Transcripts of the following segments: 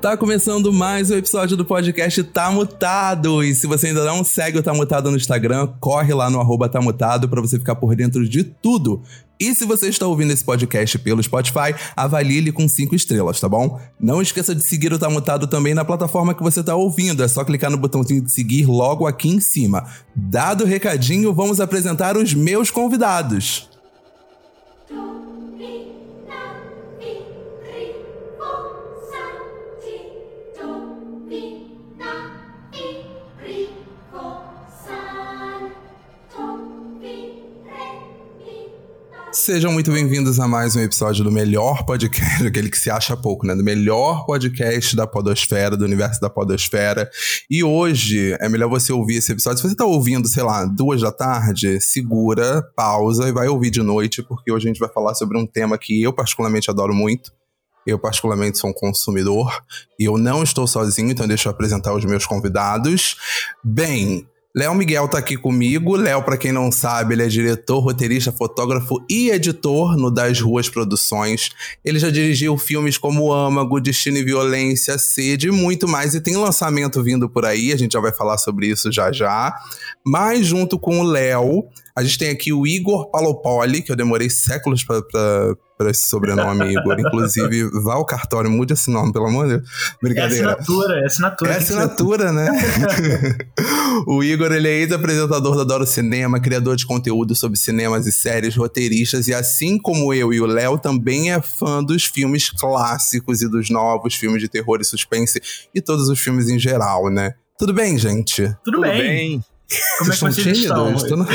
Tá começando mais um episódio do podcast Tá Mutado. E se você ainda não segue o Tá Mutado no Instagram, corre lá no arroba Tá Mutado pra você ficar por dentro de tudo. E se você está ouvindo esse podcast pelo Spotify, avalie ele com cinco estrelas, tá bom? Não esqueça de seguir o Tá Mutado também na plataforma que você tá ouvindo. É só clicar no botãozinho de seguir logo aqui em cima. Dado o recadinho, vamos apresentar os meus convidados. Sejam muito bem-vindos a mais um episódio do melhor podcast, aquele que se acha pouco, né? Do melhor podcast da Podosfera, do universo da Podosfera. E hoje é melhor você ouvir esse episódio. Se você tá ouvindo, sei lá, duas da tarde, segura, pausa e vai ouvir de noite, porque hoje a gente vai falar sobre um tema que eu particularmente adoro muito. Eu, particularmente, sou um consumidor e eu não estou sozinho, então deixa eu apresentar os meus convidados. Bem, Léo Miguel tá aqui comigo. Léo, pra quem não sabe, ele é diretor, roteirista, fotógrafo e editor no Das Ruas Produções. Ele já dirigiu filmes como Âmago, Destino e Violência, Sede e muito mais. E tem lançamento vindo por aí, a gente já vai falar sobre isso já já. Mas junto com o Léo, a gente tem aqui o Igor Palopoli, que eu demorei séculos pra esse sobrenome, Igor. Inclusive, vá ao cartório, mude esse nome, pelo amor de Deus. É Brincadeira. assinatura, é assinatura. É assinatura, né? o Igor, ele é ex-apresentador da Adoro Cinema, criador de conteúdo sobre cinemas e séries, roteiristas, e assim como eu e o Léo, também é fã dos filmes clássicos e dos novos filmes de terror e suspense, e todos os filmes em geral, né? Tudo bem, gente? Tudo, bem. Como é que Vocês vocês estão no-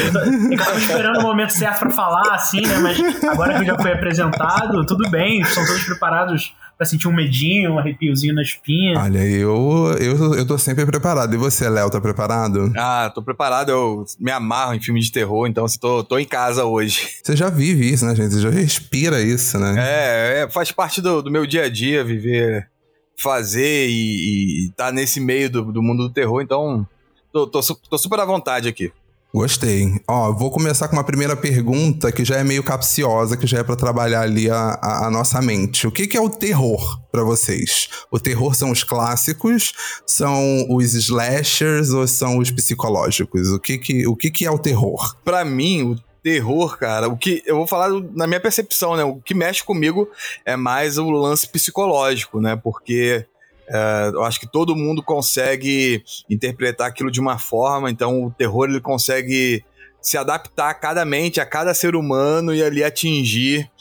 Eu tava esperando o momento certo pra falar, assim, né? Mas agora que já foi apresentado, tudo bem. Estão todos preparados pra sentir um medinho, um arrepiozinho na espinha. Olha, eu, eu, eu tô sempre preparado. E você, Léo, tá preparado? Ah, tô preparado, eu me amarro em filme de terror, então assim, tô, tô em casa hoje. Você já vive isso, né, gente? Você já respira isso, né? É, é, faz parte do, do meu dia a dia viver, fazer e, e tá nesse meio do, do mundo do terror, então tô, tô, tô super à vontade aqui. Gostei. Ó, vou começar com uma primeira pergunta que já é meio capciosa, que já é pra trabalhar ali a, a, a nossa mente. O que, que é o terror pra vocês? O terror são os clássicos, são os slashers ou são os psicológicos? O que que, o que, que é o terror? Pra mim, o terror, cara, o que eu vou falar na minha percepção, né? O que mexe comigo é mais o lance psicológico, né? Porque é, eu acho que todo mundo consegue interpretar aquilo de uma forma, então o terror ele consegue se adaptar a cada mente, a cada ser humano e ali atingir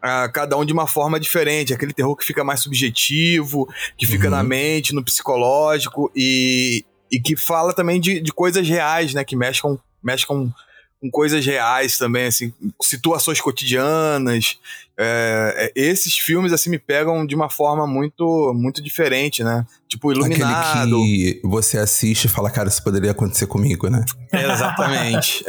a cada um de uma forma diferente. Aquele terror que fica mais subjetivo, que fica Uhum. na mente, no psicológico e, e que fala também de, de coisas reais, né? Que mexe com, mexe com, com coisas reais também, assim, situações cotidianas. É, é, esses filmes, assim, me pegam de uma forma muito, muito diferente, né? Tipo, Iluminado. Aquele que você assiste e fala, cara, isso poderia acontecer comigo, né? Exatamente.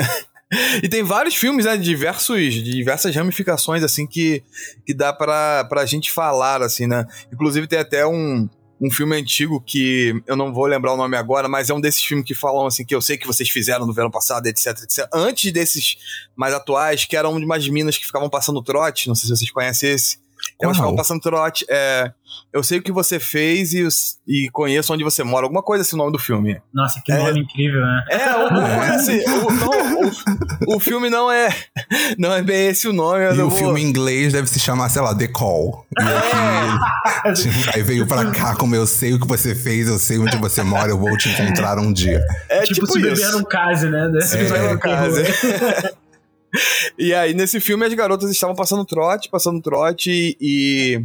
e tem vários filmes, né, de diversos, de diversas ramificações, assim, que, que dá pra, pra gente falar, assim, né? Inclusive tem até um, um filme antigo que eu não vou lembrar o nome agora, mas é um desses filmes que falam, assim, que eu sei que vocês fizeram no verão passado, etc, etc. Antes desses mais atuais, que eram de umas minas que ficavam passando trote, não sei se vocês conhecem esse. Elas ficavam passando trote. É, eu sei o que você fez e, os- e conheço onde você mora. Alguma coisa assim o nome do filme. Nossa, que É. nome incrível, né? É, alguma É. coisa assim. O, não, o, o filme não é, não é bem esse o nome. E o vou- filme em inglês deve se chamar, sei lá, The Call. E aqui, tipo, aí veio pra cá, como eu sei o que você fez, eu sei onde você mora, eu vou te encontrar um dia. É tipo, tipo, se beber isso. num case, né? Se beber terror. case. E aí, nesse filme, as garotas estavam passando trote, passando trote e.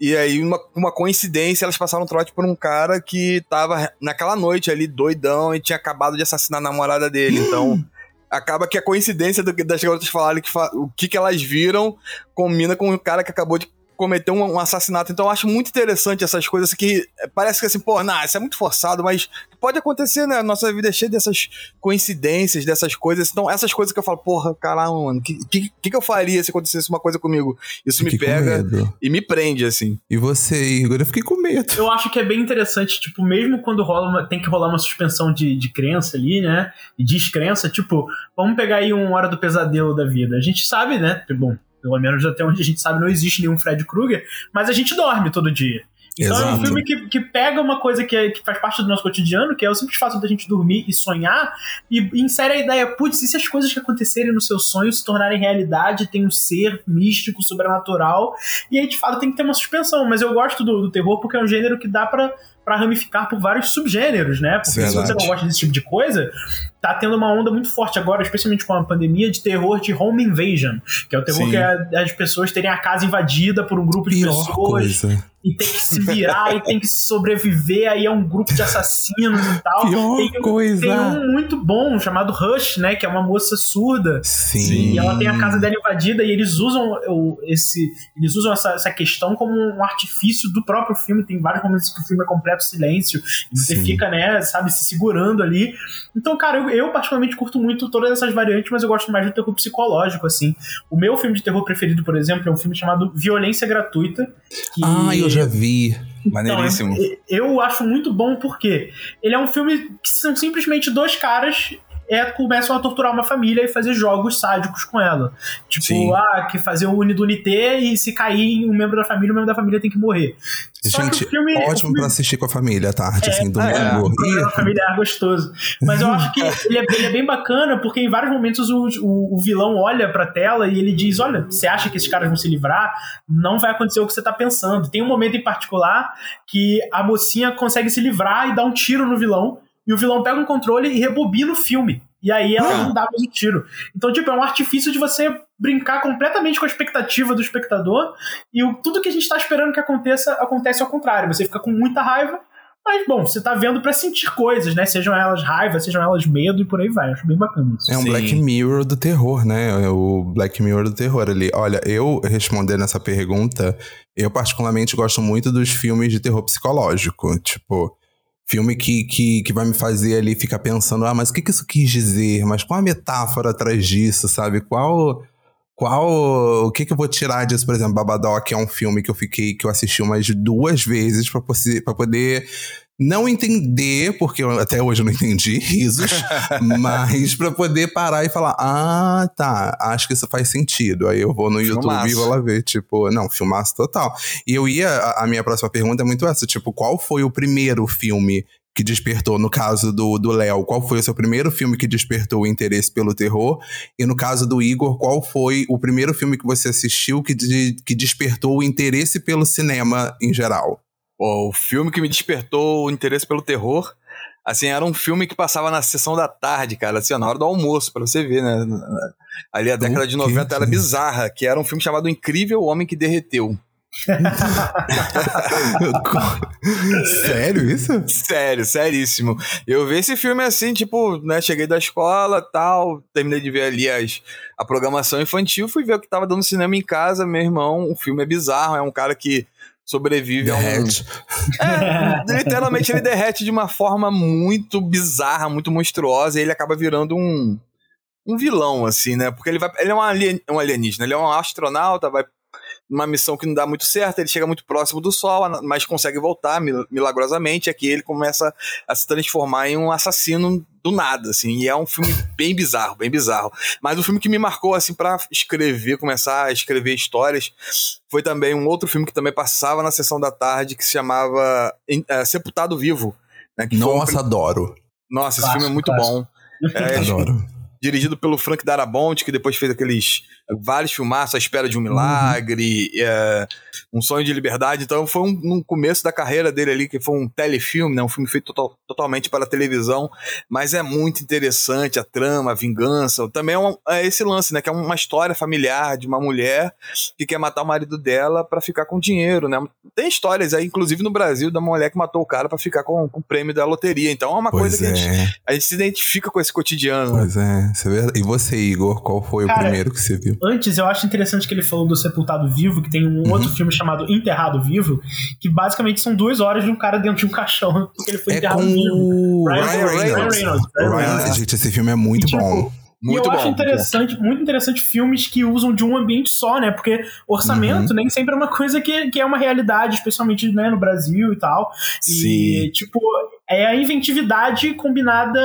E aí, uma, uma coincidência, elas passaram trote por um cara que tava naquela noite ali, doidão, e tinha acabado de assassinar a namorada dele. Então, acaba que a coincidência do- das garotas falarem que fa- o que, que elas viram combina com o cara que acabou de cometeu um, um assassinato. Então eu acho muito interessante essas coisas que parece que assim, pô, não, isso é muito forçado, mas pode acontecer, né? Nossa vida é cheia dessas coincidências, dessas coisas. Então, essas coisas que eu falo, porra, caralho, mano, o que, que, que eu faria se acontecesse uma coisa comigo? Isso me pega e me prende, assim. E você, Igor? Eu fiquei com medo. Eu acho que é bem interessante, tipo, mesmo quando rola uma, tem que rolar uma suspensão de, de crença ali, né? E descrença, tipo, vamos pegar aí uma hora do pesadelo da vida. A gente sabe, né? Bom, pelo menos até onde a gente sabe, não existe nenhum Fred Krueger, mas a gente dorme todo dia. Então é um Exato. filme que, que pega uma coisa que, é- que faz parte do nosso cotidiano, que é o simples fato da gente dormir e sonhar, e insere a ideia, putz, e se as coisas que acontecerem no seu sonho se tornarem realidade, tem um ser místico, sobrenatural, e aí de fato tem que ter uma suspensão. Mas eu gosto do, do terror porque é um gênero que dá pra, pra ramificar por vários subgêneros, né? Porque se Verdade. você não gosta desse tipo de coisa, tá tendo uma onda muito forte agora, especialmente com a pandemia, de terror de home invasion, que é o terror Sim. que é as pessoas terem a casa invadida por um grupo de Pior pessoas coisa. e tem que se virar e tem que sobreviver, aí é um grupo de assassinos e tal. Pior tem, coisa. tem um muito bom chamado Rush, né? Que é uma moça surda. Sim. E ela tem a casa dela invadida e eles usam esse. Eles usam essa, essa questão como um artifício do próprio filme. Tem vários momentos que o filme é completo silêncio. E você Sim. fica, né, sabe, se segurando ali. Então, cara, eu, eu particularmente curto muito todas essas variantes, mas eu gosto mais do terror psicológico, assim. O meu filme de terror preferido, por exemplo, é um filme chamado Violência Gratuita. Que... Ah, eu já vi. Maneiríssimo. Então, eu- eu acho muito bom porque ele é um filme que são simplesmente dois caras é, começam a torturar uma família e fazer jogos sádicos com ela. Tipo, Sim. ah, que fazer o Unidunité e se cair um membro da família, o membro da família tem que morrer. Só Gente, que filme, ótimo filme pra assistir com a família à tarde, assim, é, domingo. um programa Ih, familiar gostoso. Mas eu acho que ele é, ele é bem bacana porque em vários momentos o, o, o vilão olha pra tela e ele diz: Olha, você acha que esses caras vão se livrar? Não vai acontecer o que você tá pensando. Tem um momento em particular que a mocinha consegue se livrar e dá um tiro no vilão. E o vilão pega um controle e rebobina o filme. E aí ela Ah. não dá mais o tiro. Então, tipo, é um artifício de você brincar completamente com a expectativa do espectador. E o, tudo que a gente tá esperando que aconteça, acontece ao contrário. Você fica com muita raiva. Mas, bom, você tá vendo pra sentir coisas, né? Sejam elas raiva, sejam elas medo e por aí vai. Acho bem bacana isso. É um Sim. Black Mirror do terror, né? É o Black Mirror do terror ali. Olha, eu respondendo essa pergunta, eu particularmente gosto muito dos filmes de terror psicológico. Tipo, filme que, que, que vai me fazer ali ficar pensando, ah, mas o que, que isso quis dizer? Mas qual a metáfora atrás disso, sabe? Qual. Qual. O que, que eu vou tirar disso? Por exemplo, Babadook é um filme que eu fiquei, que eu assisti umas duas vezes pra poder não entender, porque eu até hoje eu não entendi, risos, mas pra poder parar e falar, ah, tá, acho que isso faz sentido. Aí eu vou no YouTube Filmaço. e vou lá ver, tipo, não, filmaço total. E eu ia, a, a minha próxima pergunta é muito essa, tipo, qual foi o primeiro filme que despertou, no caso do do Léo, qual foi o seu primeiro filme que despertou o interesse pelo terror? E no caso do Igor, qual foi o primeiro filme que você assistiu que, de- que despertou o interesse pelo cinema em geral? O filme que me despertou o interesse pelo terror, assim, era um filme que passava na sessão da tarde, cara, assim, na hora do almoço, pra você ver, né? Ali a década de quê? 90 era bizarra, que era um filme chamado Incrível Homem que Derreteu. Sério isso? Sério, seríssimo. Eu vi esse filme assim, tipo, né, cheguei da escola, tal, terminei de ver ali as, a programação infantil, fui ver o que tava dando cinema em casa, meu irmão, o filme é bizarro, é um cara que sobrevive a um... Derrete. É, literalmente ele derrete de uma forma muito bizarra, muito monstruosa, e ele acaba virando um, um vilão, assim, né? Porque ele vai. Ele é um, alien, um alienígena, ele é um astronauta, vai numa missão que não dá muito certo, ele chega muito próximo do Sol, mas consegue voltar mil- milagrosamente, aqui ele começa a se transformar em um assassino do nada, assim, e é um filme bem bizarro, bem bizarro. Mas o filme que me marcou, assim, pra escrever, começar a escrever histórias, foi também um outro filme que também passava na sessão da tarde, que se chamava eh, Sepultado Vivo. Né, que foi um Nossa, adoro. nossa, esse filme é muito bom. É, Adoro. dirigido pelo Frank Darabont, que depois fez aqueles vários filmaços, A Espera de um Milagre, é, Um Sonho de Liberdade. Então foi um, no começo da carreira dele ali, que foi um telefilme, né, um filme feito total- totalmente para a televisão, mas é muito interessante a trama, a vingança. Também é, um- é esse lance, né, que é uma história familiar de uma mulher que quer matar o marido dela para ficar com dinheiro, né? Tem histórias aí, inclusive no Brasil, da mulher que matou o cara para ficar com, com o prêmio da loteria. Então é uma Pois coisa que a gente, é, a gente se identifica com esse cotidiano. né? pois é. É, isso é verdade. E você, Igor, qual foi Cara, o primeiro que você viu? Antes, eu acho interessante que ele falou do Sepultado Vivo, que tem um Uhum. outro filme chamado Enterrado Vivo, que basicamente são duas horas de um cara dentro de um caixão, porque ele foi É enterrado com vivo. o Ryan Ryan Reynolds. Reynolds. Ryan Reynolds. Ryan Ryan- Reynolds. Gente, esse filme é muito E, tipo, bom. Muito e eu bom. acho interessante, muito interessante filmes que usam de um ambiente só, né? Porque orçamento nem sempre é uma coisa que, que é uma realidade, especialmente né, no Brasil e tal. E, Sim. tipo, é a inventividade combinada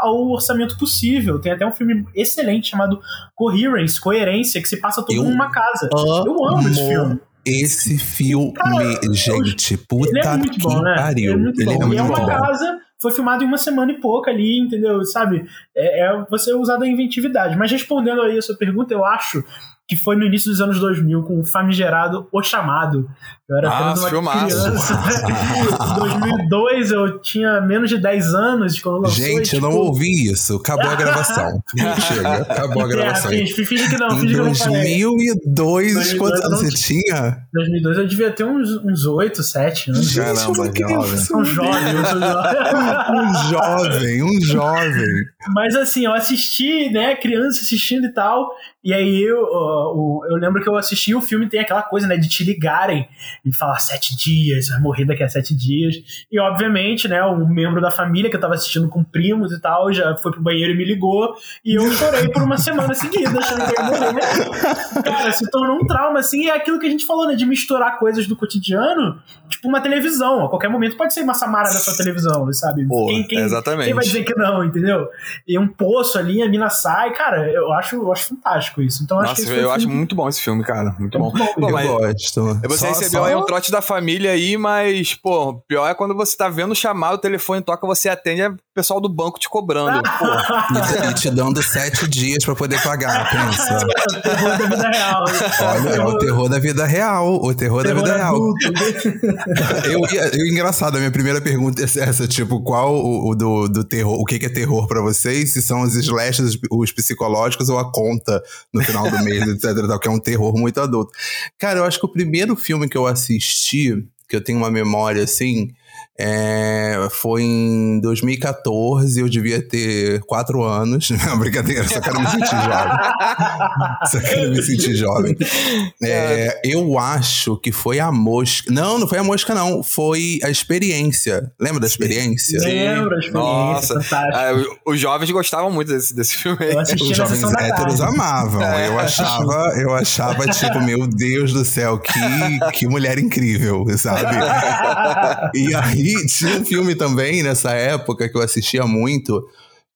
ao orçamento possível. Tem até um filme excelente chamado Coherence, Coerência, que se passa todo Eu numa casa. Eu amo esse filme. Esse filme, Cara, gente, puta Ele é muito que bom, né? pariu. Ele é muito Ele bom. é e é muito uma bom. casa, foi filmado em uma semana e pouca ali, entendeu? Sabe? É, é você usar da inventividade. Mas respondendo aí a sua pergunta, eu acho que foi no início dos anos 2000 com o famigerado O Chamado. Eu era apenas Nossa, uma filmaço. criança. em 2002 eu tinha menos de 10 anos quando lançou. Gente, e, eu não tipo, ouvi isso. Acabou a gravação. Chega, acabou a é, gravação. finge, finge que não, Em finge que eu não falei. 2002, 2002 quantos anos você tinha? 2002 eu devia ter uns, uns 8, 7 anos. Caramba, Gente, eu não queria jovem. Um jovem, eu sou jovem. Um jovem, um jovem. Mas assim, eu assisti, né, criança assistindo e tal. E aí eu, o- eu lembro que eu assisti o filme, tem aquela coisa, né, de te ligarem e falar sete dias, vai morrer daqui a sete dias. E obviamente, né, um membro da família que eu tava assistindo com primos e tal, já foi pro banheiro e me ligou. E eu chorei por uma semana seguida, achando que eu ia morrer. Cara, se tornou um trauma, assim, e é aquilo que a gente falou, né, de misturar coisas do cotidiano, tipo uma televisão. A qualquer momento pode ser uma Samara da sua televisão, sabe? Pô, quem, quem, exatamente. quem vai dizer que não, entendeu? E um poço ali, a mina sai, cara, eu acho, eu acho fantástico isso. Então acho Nossa, que esse foi eu acho filme- muito bom esse filme, cara. Muito É bom. muito bom. Pô, eu mas gosto. você Só- recebeu só- um trote da família aí, mas, pô, o pior é quando você tá vendo chamar, o telefone toca, você atende, é o pessoal do banco te cobrando. Pô, E, e te dando sete dias pra poder pagar, pensa. terror da vida real. Olha, é o terror da vida real. O terror, da terror vida real. Eu, eu, engraçado, a minha primeira pergunta é essa, tipo, qual o, o do, do terror, o que, que é terror pra vocês? Se são os slashes, os psicológicos ou a conta no final do mês, etc, tal, que é um terror muito adulto. Cara, eu acho que o primeiro filme que eu assisti, que eu tenho uma memória assim, é, foi em 2014, eu devia ter quatro anos. Não, brincadeira, só quero me sentir jovem. Só quero me sentir jovem. É, eu acho que foi a mosca. Não, não foi a mosca, não. Foi a experiência. Lembra da experiência? Lembro a experiência, Nossa. Ah, os jovens gostavam muito desse, desse filme Os jovens héteros amavam. É. Eu achava, eu achava, tipo, meu Deus do céu, que, que mulher incrível, sabe? E aí tinha um filme também nessa época que eu assistia muito.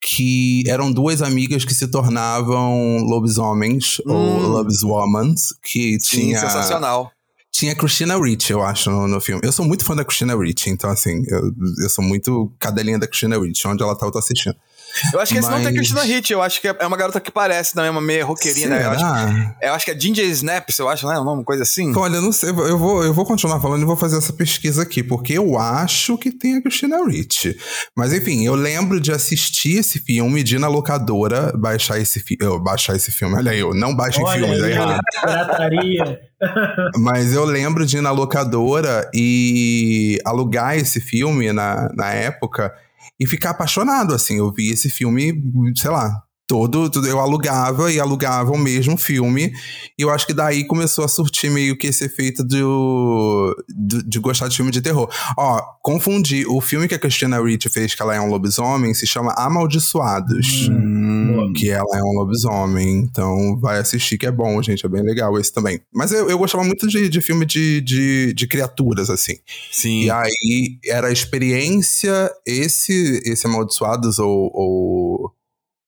Que eram duas amigas que se tornavam lobisomens ou Hum. lobiswomans, que Sim, tinha sensacional. tinha Christina Ricci, eu acho, no, no filme. Eu sou muito fã da Christina Ricci, então assim, eu, eu sou muito cadelinha da Christina Ricci, onde ela tá, eu tô assistindo. Eu acho que esse não tem Mas- Christina Hitch, eu acho que é uma garota que parece também, uma meia roqueirinha, né? Eu acho, Será? eu acho que é Ginger Snaps, eu acho, é? Um nome, uma coisa assim. Olha, eu não sei, eu vou, eu vou continuar falando e vou fazer essa pesquisa aqui, porque eu acho que tem a Christina Ricci. Mas enfim, eu lembro de assistir esse filme, de ir na locadora, baixar esse filme. Baixar esse filme, olha eu, não baixem Olha filmes, aí, errado. pirataria. Mas eu lembro de ir na locadora e alugar esse filme na, na época e ficar apaixonado, assim. Eu vi esse filme, sei lá, todo, tudo- eu alugava e alugava o mesmo filme. E eu acho que daí começou a surtir meio que esse efeito do, do- de gostar de filme de terror. Ó, confundi. O filme que a Christina Ricci fez, que ela é um lobisomem, se chama Amaldiçoados. Hum, Que ela é um lobisomem, então vai assistir que é bom, gente, é bem legal esse também. Mas eu, eu gostava muito de, de filme de, de, de criaturas, assim. sim. E aí era a experiência, esse, esse Amaldiçoados ou, ou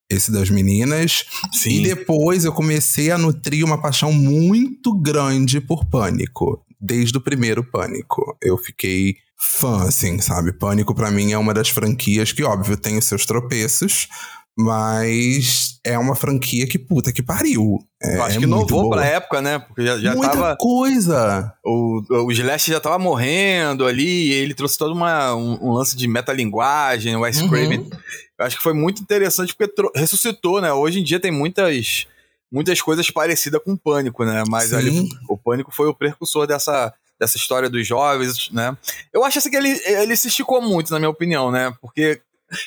esse das meninas. sim. E depois eu comecei a nutrir uma paixão muito grande por Pânico. Desde o primeiro Pânico. Eu fiquei fã, assim, sabe? Pânico pra mim é uma das franquias que, óbvio, tem os seus tropeços, mas é uma franquia que puta que pariu. É, eu acho é que inovou boa. pra época, né? Porque já, já Muita tava. coisa. O, o Slash já tava morrendo ali, ele trouxe todo uma, um, um lance de metalinguagem, o Wes Uhum. Craven. Eu acho que foi muito interessante porque ressuscitou, né? Hoje em dia tem muitas, muitas coisas parecidas com o Pânico, né? Mas Sim. ali, o Pânico foi o precursor dessa, dessa história dos jovens, né? Eu acho assim que ele, ele se esticou muito, na minha opinião, né? Porque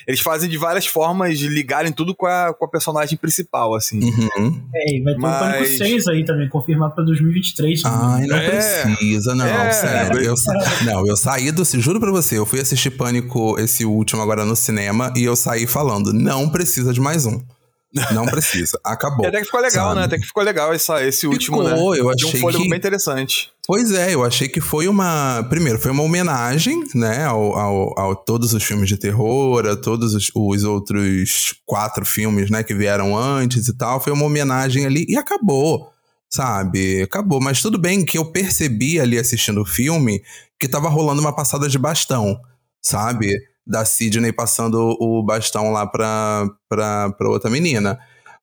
eles fazem de várias formas de ligarem tudo com a, com a personagem principal, assim. Uhum. É, e vai ter Mas- um Pânico 6 aí também, confirmado pra 2023. se não me engano. Ai, não É. precisa, não, É. sério. Eu, não, eu saí do. Juro pra você, eu fui assistir Pânico, esse último agora no cinema, e eu saí falando: não precisa de mais um. Não precisa. Acabou. E até que ficou legal, sabe? né? Até que ficou legal essa, esse último, né? Ficou, eu achei um fôlego que- bem interessante. Pois é, eu achei que foi uma. Primeiro, foi uma homenagem, né, ao, ao, ao todos os filmes de terror, a todos os, os outros quatro filmes, né, que vieram antes e tal. Foi uma homenagem ali e acabou, sabe? Acabou. Mas tudo bem que eu percebi ali assistindo o filme que tava rolando uma passada de bastão, sabe? Da Sidney passando o bastão lá pra, pra, pra outra menina.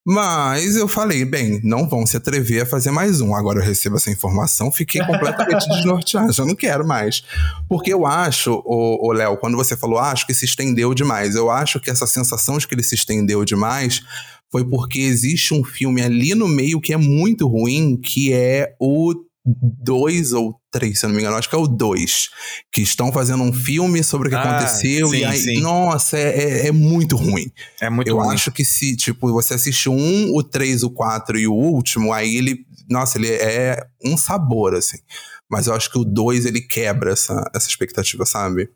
Mas eu falei, bem, não vão se atrever a fazer mais um. Agora eu recebo essa informação, fiquei completamente desnorteado, já não quero mais. Porque eu acho, o Léo, quando você falou, ah, acho que se estendeu demais, eu acho que essa sensação de que ele se estendeu demais foi porque existe um filme ali no meio que é muito ruim, que é o 2 ou 3, se eu não me engano, acho que é o 2. Que estão fazendo um filme sobre o que Ah, aconteceu. sim, e aí, sim. nossa, é, é- é muito ruim. É muito Eu ruim. acho que se, tipo, você assiste um, o 3, o 4 e o último, aí ele. Nossa, ele é um sabor, assim. Mas eu acho que o 2 ele quebra essa, essa expectativa, sabe?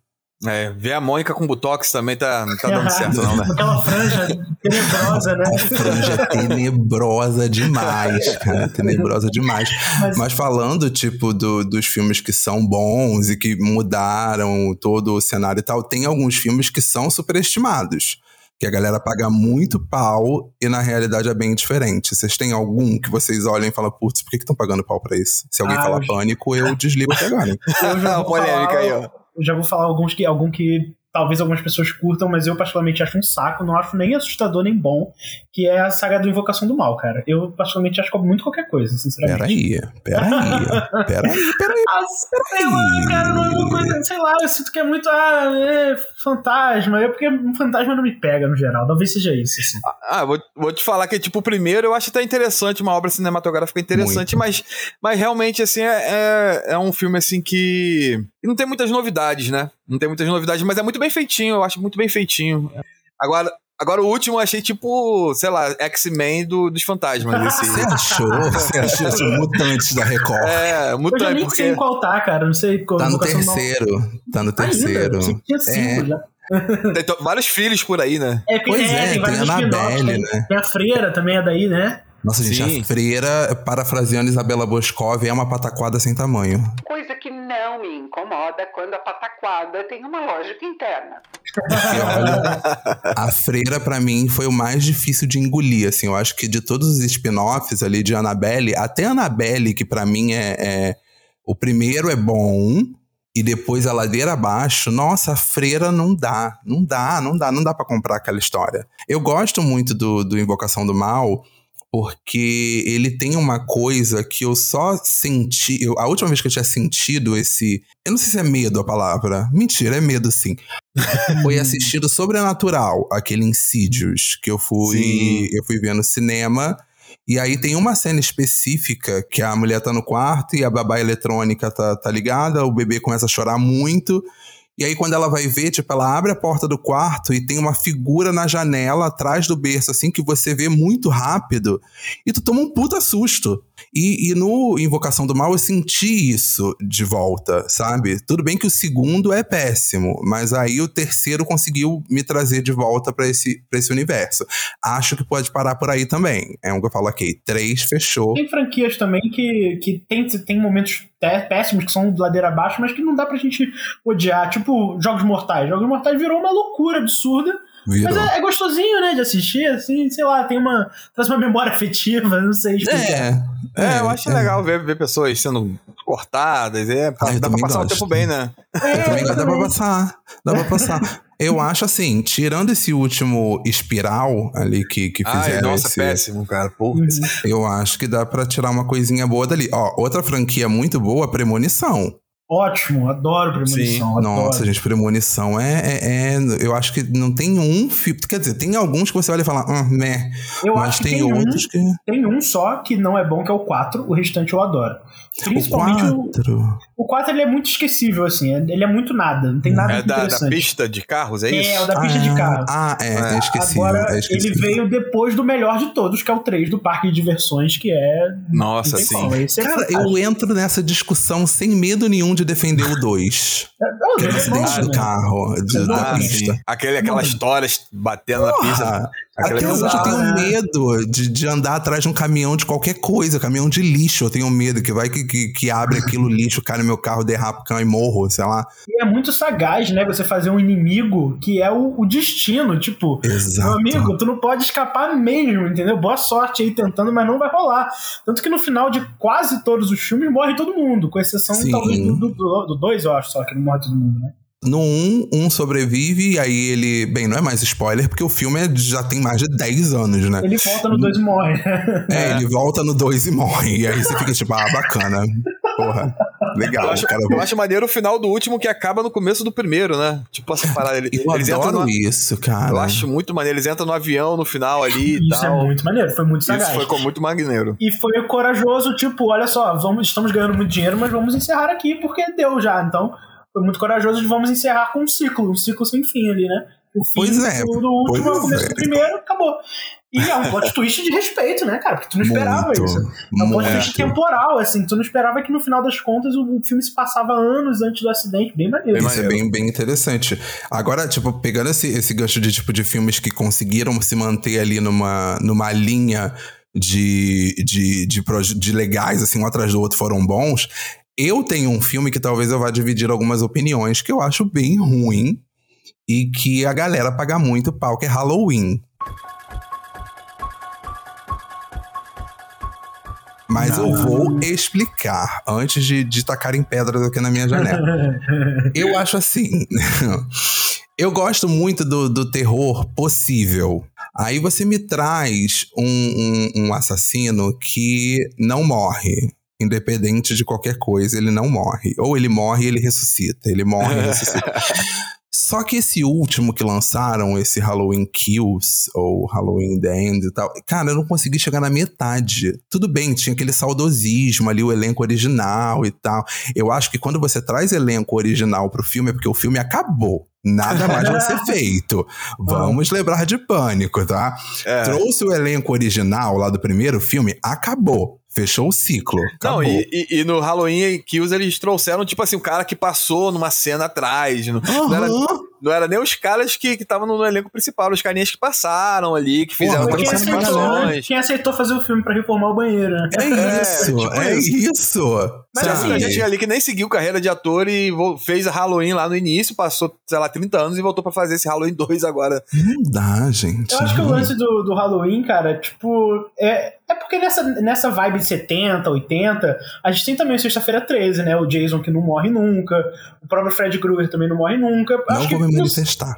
É, ver a Mônica com Botox também tá, não tá dando certo, não, né? Aquela franja tenebrosa, né? A franja é tenebrosa demais, cara. Tenebrosa demais. Mas- Mas, falando, tipo, do- dos filmes que são bons e que mudaram todo o cenário e tal, tem alguns filmes que são superestimados. Que a galera paga muito pau e na realidade é bem diferente. Vocês têm algum que vocês olham e falam, putz, por que estão pagando pau pra isso? Se alguém Ah, falar eu- pânico, eu desligo até agora. hein? Eu já vou Polêmica falar- aí, ó. Já vou falar alguns que, algum que talvez algumas pessoas curtam, mas eu particularmente acho um saco, não acho nem assustador nem bom, que é a saga do Invocação do Mal, cara. Eu particularmente acho muito qualquer coisa, sinceramente. Peraí, peraí, peraí, peraí. Ah, sei lá, cara, não é uma coisa, sei lá, eu sinto que é muito, ah, é fantasma, é porque um fantasma não me pega no geral, talvez seja isso, assim. Ah, vou, vou te falar que, tipo, o primeiro eu acho até interessante, uma obra cinematográfica interessante, mas, mas realmente, assim, é, é, é um filme, assim, que que não tem muitas novidades, né? Não tem muitas novidades, mas é muito bem feitinho, eu acho muito bem feitinho. Agora, agora o último eu achei, tipo, sei lá, X-Men do, dos fantasmas. Desse... Você achou? Você achou os mutantes da Record? é, Eu já mutante, nem sei em porque... qual tá, cara, não sei qual Tá no Mal. terceiro. Tá no terceiro. Eu tinha cinco É. já. Tem vários filhos por aí, né? É, Pois é, tem tem vários a tem, né? tem a freira também, é daí, né? Nossa, gente, Sim. a freira, parafraseando Isabela Boscov, é uma pataquada sem tamanho. Coisa que não me incomoda quando a pataquada tem uma lógica interna. E olha, a freira, pra mim, foi o mais difícil de engolir, assim. Eu acho que de todos os spin-offs ali de Annabelle, até Annabelle, que pra mim é, é- O primeiro é bom, e depois a ladeira abaixo, nossa, a freira não dá. Não dá, não dá, não dá pra comprar aquela história. Eu gosto muito do, do Invocação do Mal, porque ele tem uma coisa que eu só senti. eu- a última vez que eu tinha sentido esse. Eu não sei se é medo a palavra. Mentira, é medo sim. Foi assistindo Sobrenatural, aquele Insidious, que eu fui, Sim. eu fui ver no cinema. E aí tem uma cena específica que a mulher tá no quarto e a babá eletrônica tá, tá ligada, o bebê começa a chorar muito. E aí, quando ela vai ver, tipo, ela abre a porta do quarto e tem uma figura na janela atrás do berço, assim, que você vê muito rápido. E tu toma um puta susto. E, e no Invocação do Mal eu senti isso de volta, sabe? Tudo bem que o segundo é péssimo, mas aí o terceiro conseguiu me trazer de volta pra esse, pra esse universo. Acho que pode parar por aí também. É um que eu falo, ok, três fechou. Tem franquias também que, que tem, tem momentos péssimos que são de ladeira abaixo, mas que não dá pra gente odiar. Tipo, Jogos Mortais. Jogos Mortais virou uma loucura absurda. Virou. Mas é, é gostosinho, né, de assistir, assim, sei lá, tem uma. traz uma memória afetiva, não sei explicar. É, É, eu acho legal ver, ver pessoas sendo cortadas. É, Ah, dá pra passar o gosto. tempo bem, né? Eu também dá pra passar. Dá pra passar. Eu acho assim, tirando esse último espiral ali que, que Ai, fizeram nossa, esse, péssimo, cara. Porra. eu acho que dá pra tirar uma coisinha boa dali. Ó, outra franquia muito boa, Premonição. Ótimo, adoro premonição. adoro. Nossa, gente, premonição é, é, é- Eu acho que não tem um filme. Quer dizer, tem alguns que você olha e fala, ah, né. Eu Mas acho que tem, tem, outros um, que. tem um só que não é bom, que é o 4, o restante eu adoro. Principalmente o, o 4. o 4 ele é muito esquecível, assim, é- ele é muito nada, não tem nada É muito da, da pista de carros, é isso? É, o da pista de carro. Ah, é, é esquecível. Agora, é ele esquecível. veio depois do melhor de todos, que é o 3 do Parque de Diversões, que é. Nossa, não sim. como, é Cara, fantástico. eu entro nessa discussão sem medo nenhum de defender o 2. Não, Que é o ele é acidente do né? carro, de- da Ah, pista. Aquele, aquela história batendo na pista. Até hoje eu tenho medo de, de andar atrás de um caminhão de qualquer coisa, caminhão de lixo. Eu tenho medo que vai que, que, que abre aquilo lixo, cai no meu carro, derrapa, cai e morro, sei lá. E é muito sagaz, né? Você fazer um inimigo que é o, o destino. Tipo, Exato. meu amigo, tu não pode escapar mesmo, entendeu? Boa sorte aí tentando, mas não vai rolar. Tanto que no final de quase todos os filmes morre todo mundo, com exceção Sim. talvez do 2, do, do dois, eu acho só, que não morre todo mundo, né? No 1, um, um sobrevive e aí ele. Bem, não é mais spoiler, porque o filme é- já tem mais de 10 anos, né? Ele volta no 2 e morre. É, ele volta no 2 e morre. E aí você fica tipo, ah, bacana. Porra, legal. Eu acho, cara, eu acho maneiro o final do último que acaba no começo do primeiro, né? Tipo essa parada. Ele, eu eles entram adoro no, isso, cara. Eu acho muito maneiro. Eles entram no avião no final ali e Isso é tal. muito maneiro, foi muito sagaz. Isso foi com- muito maneiro. E foi corajoso, tipo, olha só, vamos, estamos ganhando muito dinheiro, mas vamos encerrar aqui porque deu já. Então, foi muito corajoso de vamos encerrar com um ciclo, um ciclo sem fim ali, né? O fim Pois é, do, último, pois o começo é. do primeiro, acabou. E é um plot twist de respeito, né, cara? Porque tu não esperava Muito, isso. É um plot twist temporal, assim. Tu não esperava que no final das contas o, filme se passava anos antes do acidente. Bem maneiro. Isso é bem, bem interessante. Agora, tipo, pegando esse, esse gancho de tipo de filmes que conseguiram se manter ali numa, numa linha de, de, de, de legais, assim, um atrás do outro foram bons. Eu tenho um filme que talvez eu vá dividir algumas opiniões que eu acho bem ruim e que a galera paga muito pau, que é Halloween. Mas eu vou explicar antes de, de tacarem pedras aqui na minha janela. Eu acho assim. Eu gosto muito do, do terror possível. Aí você me traz um, um, um assassino que não morre. Independente de qualquer coisa, ele não morre. Ou ele morre e ele ressuscita. Ele morre e ressuscita. Só que esse último que lançaram, esse Halloween Kills, ou Halloween The End e tal, cara, eu não consegui chegar na metade. Tudo bem, tinha aquele saudosismo ali, o elenco original e tal. Eu acho que quando você traz elenco original pro filme, é porque o filme acabou. Nada mais vai ser feito. Vamos lembrar de pânico, tá? É. Trouxe o elenco original lá do primeiro filme, acabou. Fechou o ciclo. Não, Acabou. e, e- e no Halloween Kills eles trouxeram, tipo assim, o cara que passou numa cena atrás. Não, não era. Não era nem os caras que estavam no elenco principal, os carinhas que passaram ali, que fizeram Porra, participações. quem aceitou fazer o filme pra reformar o banheiro, né? É É, isso, tipo é isso. isso. Mas Sabe? assim, a gente ali que nem seguiu carreira de ator e fez a Halloween lá no início, passou, sei lá, 30 anos e voltou pra fazer esse Halloween 2 agora. Não dá, gente. Eu acho que o lance do, do Halloween, cara, tipo, é, é porque nessa, nessa vibe de 70, 80, a gente tem também o Sexta-feira 13, né? O Jason que não morre nunca, o próprio Fred Krueger também não morre nunca. Não acho que, me manifestar.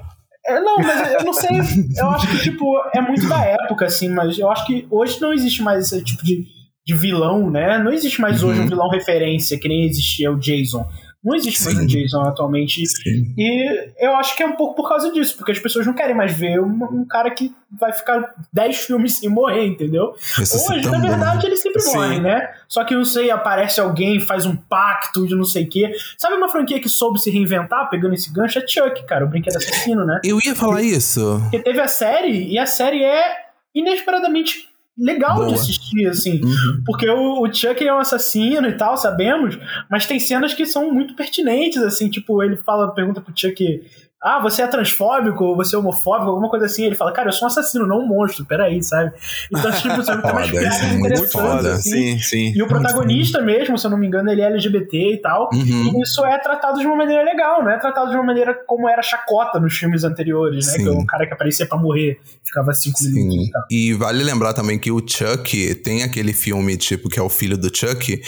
é, não, mas eu não sei. Eu acho que, tipo, é muito da época, assim, mas eu acho que hoje não existe mais esse tipo de, de vilão, né? Não existe mais hoje Uhum. um vilão referência, que nem existia o Jason. Não existe mais Sim. o Jason atualmente. Sim. E eu acho que é um pouco por causa disso, porque as pessoas não querem mais ver um, um cara que vai ficar 10 filmes sem morrer, entendeu? Hoje, na verdade, ele sempre Sim. morre, né? Só que não sei, aparece alguém, faz um pacto de não sei o quê. Sabe uma franquia que soube se reinventar, pegando esse gancho? É Chuck, cara, o brinquedo assassino, né? Eu ia falar isso. Porque teve a série, e a série é inesperadamente legal Boa. de assistir, assim. Uhum. Porque o, o Chuck é um assassino e tal, sabemos, mas tem cenas que são muito pertinentes, assim, tipo, ele fala, pergunta pro Chuck, ah, você é transfóbico, você é homofóbico, alguma coisa assim. Ele fala, cara, eu sou um assassino, não um monstro, peraí, sabe? Então, tipo, sabe, tem umas piadas é muito interessantes, foda. assim. Sim, sim. E o protagonista mesmo, se eu não me engano, ele é LGBT e tal. Uhum. E isso é tratado de uma maneira legal, não é tratado de uma maneira como era chacota nos filmes anteriores, né? Sim. Que é um cara que aparecia pra morrer, ficava cinco minutos Sim. e tal. E vale lembrar também que o Chuck tem aquele filme, tipo, que é o filho do Chuck,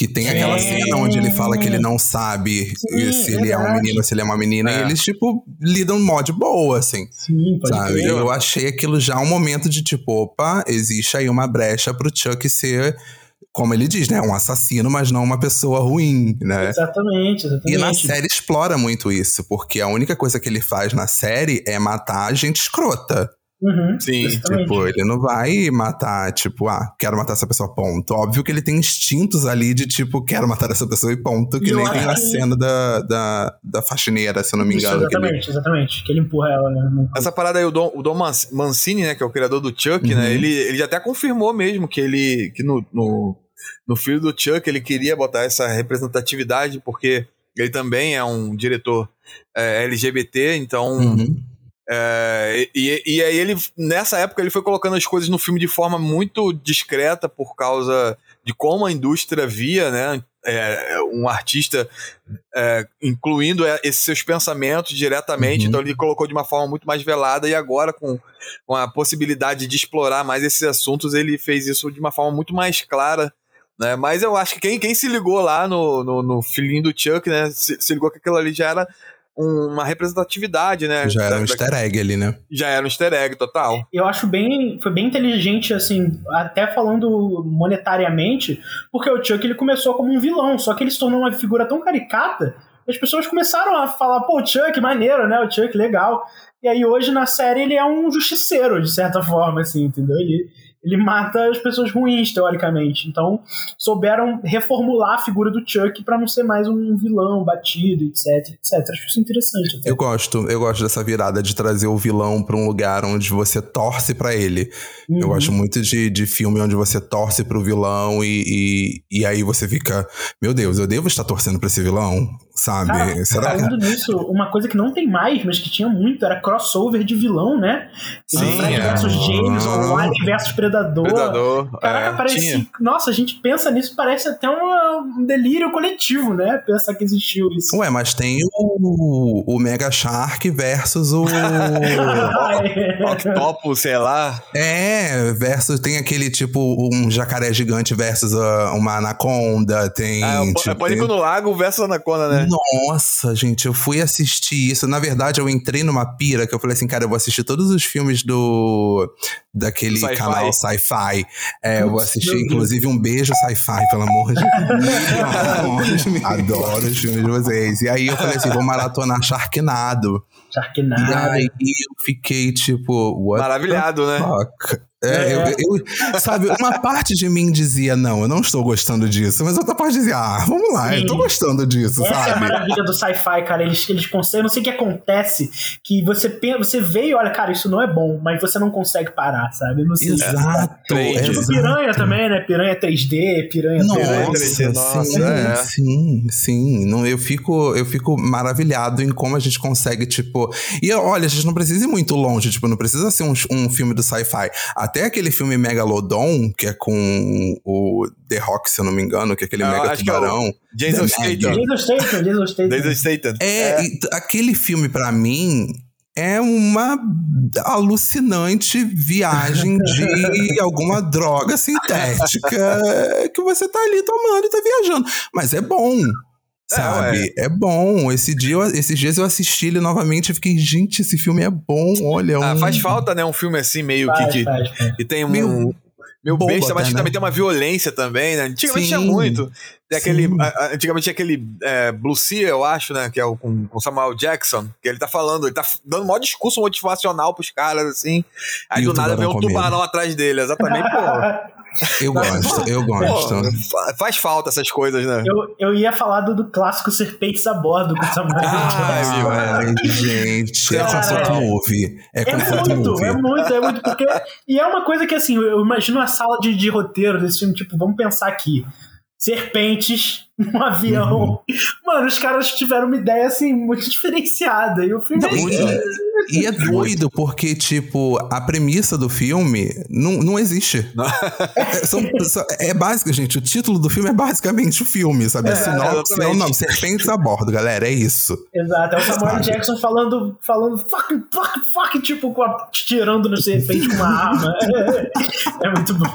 que tem aquela Sim. cena onde ele fala que ele não sabe Sim, se ele é um verdade. menino ou se ele é uma menina, É. e eles, tipo, lidam mó de boa, assim. Sim, pode Sabe? crer. Eu achei aquilo já um momento de tipo, opa, existe aí uma brecha pro Chuck ser como ele diz, né? Um assassino, mas não uma pessoa ruim, né? Exatamente, exatamente. E na série explora muito isso, porque a única coisa que ele faz na série é matar gente escrota. Uhum, Sim, exatamente. Tipo, ele não vai matar, tipo, ah, quero matar essa pessoa, ponto. Óbvio que ele tem instintos ali de, tipo, quero matar essa pessoa e ponto, que eu nem tem a que- cena da, da, da faxineira, se eu não me Isso, engano. que ele- exatamente, exatamente. Que ele empurra ela, né? Essa parada aí, o Dom, o Dom Man- Mancini, né, que é o criador do Chuck, Uhum. né, ele, ele já até confirmou mesmo que ele, que no, no, no filho do Chuck ele queria botar essa representatividade, porque ele também é um diretor é, LGBT, então... Uhum. É, e, e aí ele, nessa época, ele foi colocando as coisas no filme de forma muito discreta por causa de como a indústria via, né? é, um artista é, incluindo é, esses seus pensamentos diretamente, Uhum. então ele colocou de uma forma muito mais velada e agora com, com a possibilidade de explorar mais esses assuntos, ele fez isso de uma forma muito mais clara. Né? Mas eu acho que quem, quem se ligou lá no, no, no filhinho do Chuck, né? Se, se ligou que aquilo ali já era uma representatividade, né? Já era um easter egg ali, né? já era um easter egg total. Eu acho bem. Foi bem inteligente, assim, até falando monetariamente, porque o Chuck ele começou como um vilão, só que ele se tornou uma figura tão caricata que as pessoas começaram a falar, pô, o Chuck, maneiro, né? O Chuck, legal. E aí hoje na série ele é um justiceiro, de certa forma, assim, entendeu? Ele, ele mata as pessoas ruins, teoricamente. Então, souberam reformular a figura do Chuck pra não ser mais um vilão batido, etc, etc. Acho isso interessante. Até. Eu gosto, eu gosto dessa virada de trazer o vilão pra um lugar onde você torce pra ele. Eu Uhum. gosto muito de, de filme onde você torce pro vilão e, e, e aí você fica, meu Deus, eu devo estar torcendo pra esse vilão, sabe? Cara, Será que. falando nisso, uma coisa que não tem mais, mas que tinha muito, era crossover de vilão, né? Sim, Fred é. versus James, Ah. Alien versus Predador. Predador. Caraca, é, parece. tinha. Nossa, a gente pensa nisso, parece até um delírio coletivo, né? Pensar que existiu isso. Ué, mas tem o, o Mega Shark versus o. Octopus, sei lá. é, versus. Tem aquele tipo, um jacaré gigante versus a- uma anaconda. Tem. Ah, é o tipo, é Pânico tem- no Lago versus Anaconda, né? Nossa, gente, eu fui assistir isso. Na verdade, eu entrei numa pira que eu falei assim, cara, eu vou assistir todos os filmes do daquele Sci-fi. canal Sci-Fi. É, eu vou assistir, inclusive, um beijo Sci-Fi, pelo amor de Deus. Adoro os filmes de vocês. E aí eu falei assim, vou maratonar Sharknado. E Sharknado. aí eu fiquei tipo, what Maravilhado, né? É, É. Eu, eu- sabe, uma parte de mim dizia, não, eu não estou gostando disso, mas outra parte dizia, ah, vamos lá, eu tô Sim. gostando disso, Essa é a sabe? maravilha do sci-fi, cara. Eles, eles conseguem. Não sei o que acontece. Que você pensa, você vê e olha, cara, isso não é bom, mas você não consegue parar, sabe? Eu Não sei. Exato, Trade. Tipo exato. piranha também, né? Piranha 3D, piranha Nossa, 3D, nossa, sim, é. sim, sim. Não, eu, fico, eu fico maravilhado em como a gente consegue, tipo. E olha, a gente não precisa ir muito longe, tipo, não precisa ser um, um filme do sci-fi. Até aquele filme Megalodon, que é com o The Rock, se eu não me engano, que é aquele Ah, mega é o- tubarão. Jason Statham. Jason Statham, Jason Statham. Jason Statham. É, t- aquele filme pra mim é uma alucinante viagem de alguma droga sintética que você tá ali tomando e tá viajando. Mas é bom. Sabe? É, bom. Esse dia, eu- esses dias eu assisti ele novamente e fiquei, gente, esse filme é bom. Olha, é um... Ah, faz falta, né? Um filme assim, meio que, Faz, que, faz, faz. que tem um. Meio Meio boba besta, mas que né? também tem uma violência também, né? Antigamente Sim. tinha muito. Tem aquele, a- antigamente tinha aquele é, Blue Sea, eu acho, né? Que é o com, com Samuel Jackson. Que ele tá falando, ele tá dando um maior discurso motivacional pros caras, assim. Aí E do o nada vem um tubarão atrás dele. Exatamente, pô. Eu gosto, eu gosto. Pô, fa- faz falta essas coisas, né? Eu, eu ia falar do, do clássico Serpentes a Bordo com o Samuel Ah, viu, é. Ai, gente. É Cara, conforto é. movie. É É muito, movie. é muito, é muito. Porque, e é uma coisa que, assim, eu imagino a sala de, de roteiro desse filme, tipo, vamos pensar aqui. Serpentes, um avião. Uhum. Mano, os caras tiveram uma ideia, assim, muito diferenciada. E o filme é Muito. E é doido, porque, tipo, a premissa do filme não, não existe. É, são- é básico, gente. O título do filme é basicamente o filme, sabe? É, é o exatamente. nome. Serpentes a bordo, galera. É isso. Exato, é o Samuel Sabe? Jackson falando, falando fuck, fuck, fuck, tipo, com a, tirando no serpente com uma arma. é muito bom.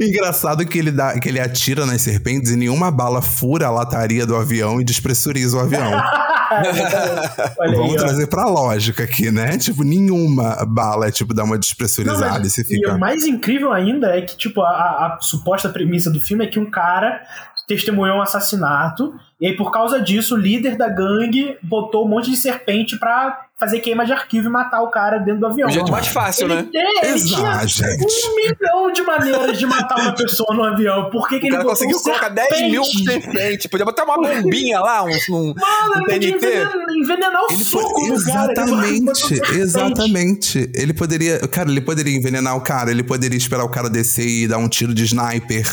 Engraçado que ele, dá, que ele atira nas serpentes e nenhuma bala fura a lataria do avião e despressuriza o avião. Vamos aí, trazer pra lógica aqui, né? Tipo, nenhuma bala, tipo, dá uma Não, despressurizada mas- e você E fica. o mais incrível ainda é que, tipo, a, a suposta premissa do filme é que um cara testemunhou um assassinato, e aí, por causa disso, o líder da gangue botou um monte de serpente pra fazer queima de arquivo e matar o cara dentro do avião. O jeito mais fácil, ele, né? é, ele tinha Exato, gente. um milhão de maneiras de matar uma pessoa no avião. Por que, que O ele cara botou conseguiu um colocar 10 mil serpente? serpentes. Podia botar uma bombinha lá, um, um, Mano, um ele podia TNT. envenenar, o Ele do cara. exatamente, exatamente. Ele poderia, cara, ele poderia envenenar o cara, ele poderia esperar o cara descer e dar um tiro de sniper.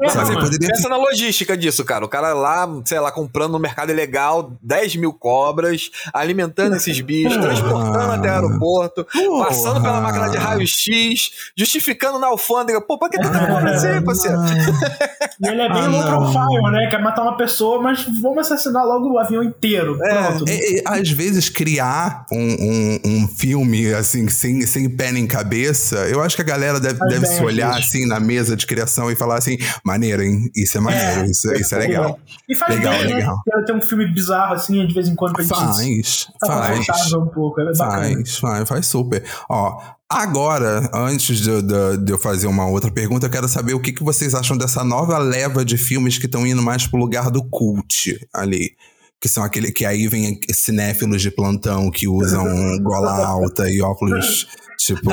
É, sabe? Ele poderia Pensa na logística disso, cara. O cara lá, sei lá, comprando no mercado ilegal 10 mil cobras, alimentando esses bichos, Porra. transportando até o aeroporto, Porra. passando pela máquina de raio-x, justificando na alfândega. Pô, pra que tu tá comprando isso aí, parceiro? E ele é bem Ah, low profile, né? Quer matar uma pessoa, mas vamos assassinar logo o avião inteiro. Pronto. É, é, às vezes, criar um, um, um filme, assim, sem, sem pé nem cabeça, eu acho que a galera deve, deve bem, se olhar, assim, na mesa de criação e falar assim, maneiro, hein? Isso é maneiro, isso, isso é legal. E faz Legal, bem, legal. né? Tem um filme bizarro, assim, de vez em quando pra gente Faz, tá faz. confortável um pouco. É. Faz, faz, faz super. Ó, agora, antes de, de- de eu fazer uma outra pergunta, eu quero saber o que, que vocês acham dessa nova leva de filmes que estão indo mais pro lugar do cult ali. Que são aquele que aí vem cinéfilos de plantão que usam gola alta e óculos, tipo,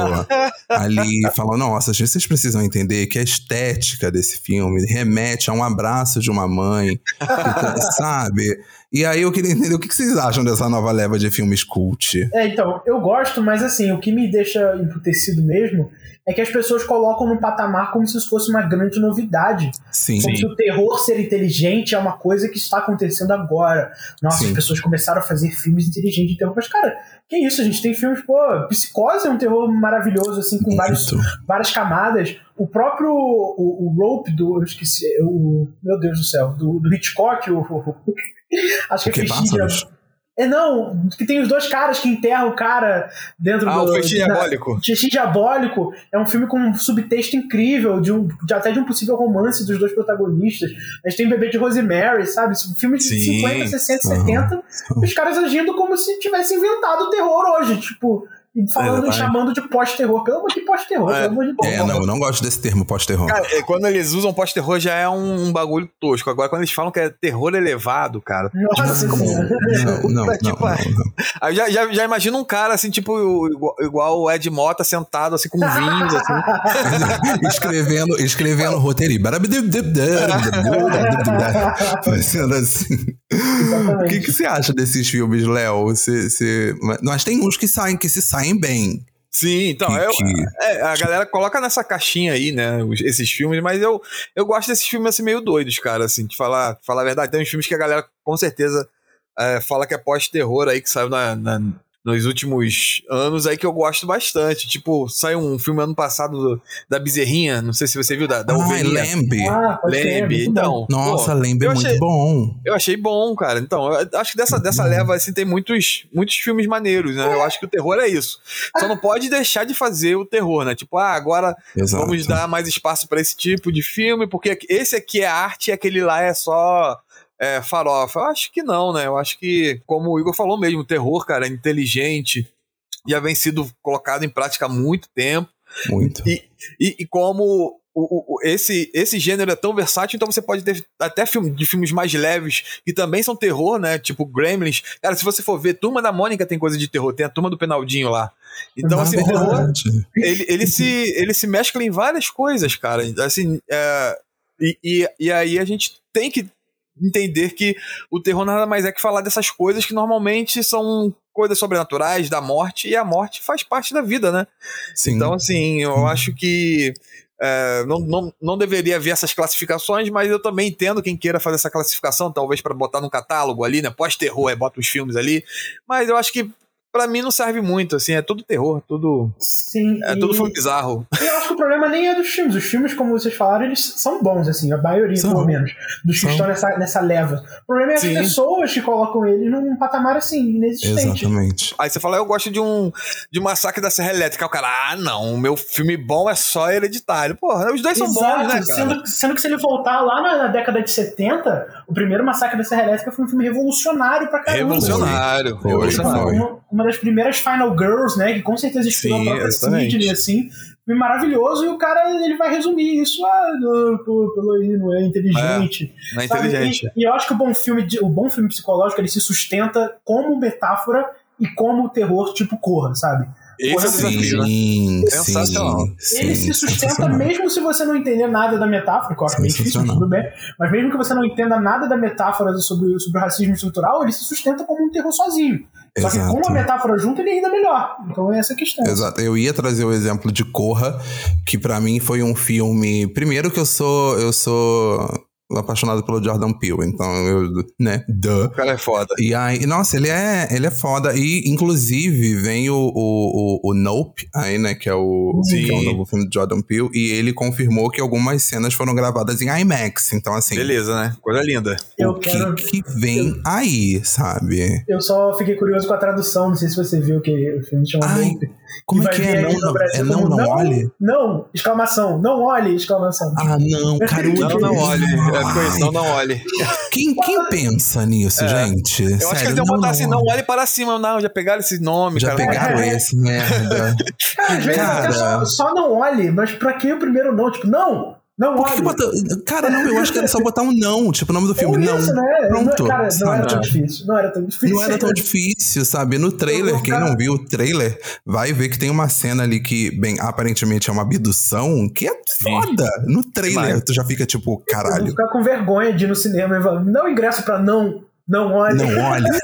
ali falam: Nossa, vocês precisam entender que a estética desse filme remete a um abraço de uma mãe, que tá- sabe? E aí eu queria entender o que vocês acham dessa nova leva de filmes cult. É, então, eu gosto, mas assim, o que me deixa emputecido mesmo é que as pessoas colocam no patamar como se isso fosse uma grande novidade. Sim. Como se o terror ser inteligente é uma coisa que está acontecendo agora. Nossa, Sim. as pessoas começaram a fazer filmes inteligentes de terror. Mas, cara, que isso? A gente tem filmes, pô, Psicose é um terror maravilhoso, assim, com vários, várias camadas. O próprio o, o Rope do. Eu esqueci. O, meu Deus do céu. Do, do Hitchcock, o. o- acho que que, é? É, não, que tem os dois caras que enterram o cara dentro Ah, do. o Festim na- Diabólico. Festim Diabólico é um filme com um subtexto incrível, de um, de até de um possível romance dos dois protagonistas. A gente tem o bebê de Rosemary, sabe? Filme de Sim. 50, 60, Aham. 70. Os caras agindo como se tivessem inventado o terror hoje. Tipo, falando e chamando de pós-terror. Pelo amor de pós-terror, É. pelo amor de Deus. É, não, eu não gosto desse termo pós-terror. Cara, é, quando eles usam pós-terror já é um, um bagulho tosco. Agora, quando eles falam que é terror elevado, cara. Nossa Não, senhora. não, não, Puta que não, não. Aí já, já, já imagina um cara assim, tipo, igual, igual o Ed Mota sentado assim com vinho, assim. escrevendo, escrevendo roteiro. Fazendo assim. O que, que você acha desses filmes, Léo? Você, você... Mas tem uns que saem, que se saem bem. Sim, então, eu, é, a galera coloca nessa caixinha aí, né, os- esses filmes, mas eu, eu gosto desses filmes assim meio doidos, cara, assim, de falar, falar a verdade. Tem uns filmes que a galera com certeza é, fala que é pós-terror aí, que saiu na, na- nos últimos anos aí que eu gosto bastante. Tipo, saiu um filme ano passado do- da Bezerrinha, não sei se você viu, da, da Ai, ovelhinha. Lembe. Ah, Lembe, então. Nossa, pô, Lembe é eu muito achei- bom. Eu achei bom, cara. Então, eu acho que dessa, dessa Uhum. leva, assim, tem muitos, muitos filmes maneiros, né? Eu acho que o terror é isso. Só não pode deixar de fazer o terror, né? Tipo, ah, agora Exato. vamos dar mais espaço pra esse tipo de filme, porque esse aqui é arte e aquele lá é só é, farofa. Eu acho que não, né? Eu acho que, como o Igor falou mesmo, o terror, cara, é inteligente, já vem sido colocado em prática há muito tempo. Muito. E, e, e como o- o- esse, esse gênero é tão versátil, então você pode ter até filme, de filmes mais leves que também são terror, né? Tipo Gremlins. Cara, se você for ver, Turma da Mônica tem coisa de terror, tem a Turma do Penaldinho lá. Então, Na assim, o terror, ele, ele, se, ele se mescla em várias coisas, cara. Assim, é, e, e, e aí a gente tem que entender que o terror nada mais é que falar dessas coisas que normalmente são coisas sobrenaturais, da morte, e a morte faz parte da vida, né? Sim. Então, assim, eu acho que é, não, não, não deveria haver essas classificações, mas eu também entendo quem queira fazer essa classificação, talvez para botar no catálogo ali, né? Pós-terror, aí bota os filmes ali. Mas eu acho que pra mim não serve muito, assim, é tudo terror, tudo. Sim. É e- tudo filme bizarro. Eu acho que o problema nem é dos filmes. Os filmes, como vocês falaram, eles são bons, assim, a maioria, São. pelo menos, dos que São. estão nessa, nessa leva. O problema é as Sim. pessoas que colocam eles num patamar assim, inexistente. Exatamente. Aí você fala, eu gosto de um de um massacre da Serra Elétrica. O cara, ah, não, o meu filme bom é só hereditário. Porra, os dois são bons, Exato, né, cara? sendo, sendo que se ele voltar lá na, na década de 70, o primeiro Massacre da Serra Elétrica foi um filme revolucionário pra caramba. Revolucionário. Foi, revolucionário. foi. Uma, uma das primeiras Final Girls, né? Que com certeza inspirou Sim, a própria. Sidney, assim. Filme maravilhoso, e o cara ele vai resumir isso. Ah, pelo aí, não é inteligente. Não é inteligente. E, e eu acho que o bom filme, o bom filme psicológico, ele se sustenta como metáfora e como terror tipo Corra, sabe? Esse é o Sim, né? Sim, Sensacional. sim, ele sim, se sustenta mesmo se você não entender nada da metáfora, que eu acho bem difícil, tudo bem. Mas mesmo que você não entenda nada da metáfora sobre, sobre o racismo estrutural, ele se sustenta como um terror sozinho. Só que com a metáfora junto, ele é ainda melhor. Então é essa a questão. Exato. Eu ia trazer o exemplo de Corra, que pra mim foi um filme. Primeiro que eu sou. Eu sou apaixonado pelo Jordan Peele, então eu, né, duh. O cara é foda. E aí, nossa, ele é, ele é foda. E, inclusive, vem o, o, o, o Nope aí, né? Que é o, Sim. que é o novo filme de Jordan Peele. E ele confirmou que algumas cenas foram gravadas em IMAX. Então, assim, Beleza, né? Coisa linda. Eu o quero- que, que vem aí, sabe? Eu só fiquei curioso com a tradução, não sei se você viu que o filme chama Ai, Nope. Como é que é? Não, não, Brasil é não, como, não olhe? Não, exclamação, não olhe, exclamação. Ah, não, cara, eu Não, não olhe. É não, não olhe. Quem, quem pensa nisso, gente? Eu acho que Sério, eles iam botar assim, não olhe para cima. Não, já pegaram esse nome, Já cara. pegaram É. esse, merda. Cara, às vezes Cara. só, só não olhe, mas pra que o primeiro não? Tipo, não, não Por que olhe. botou... Cara, não, eu acho que era só botar um não, tipo o nome do filme. Por Não. isso, né? Pronto. Não- cara, não sabe? era tão difícil. Não era tão difícil. Não era tão difícil, sabe? No trailer, quem não viu o trailer, vai ver que tem uma cena ali que, bem, aparentemente é uma abdução, que é foda. No trailer, Demais. tu já fica tipo, Eu vou caralho, ficar com vergonha de ir no cinema e falar, não ingresso pra não, não olhe. não olha.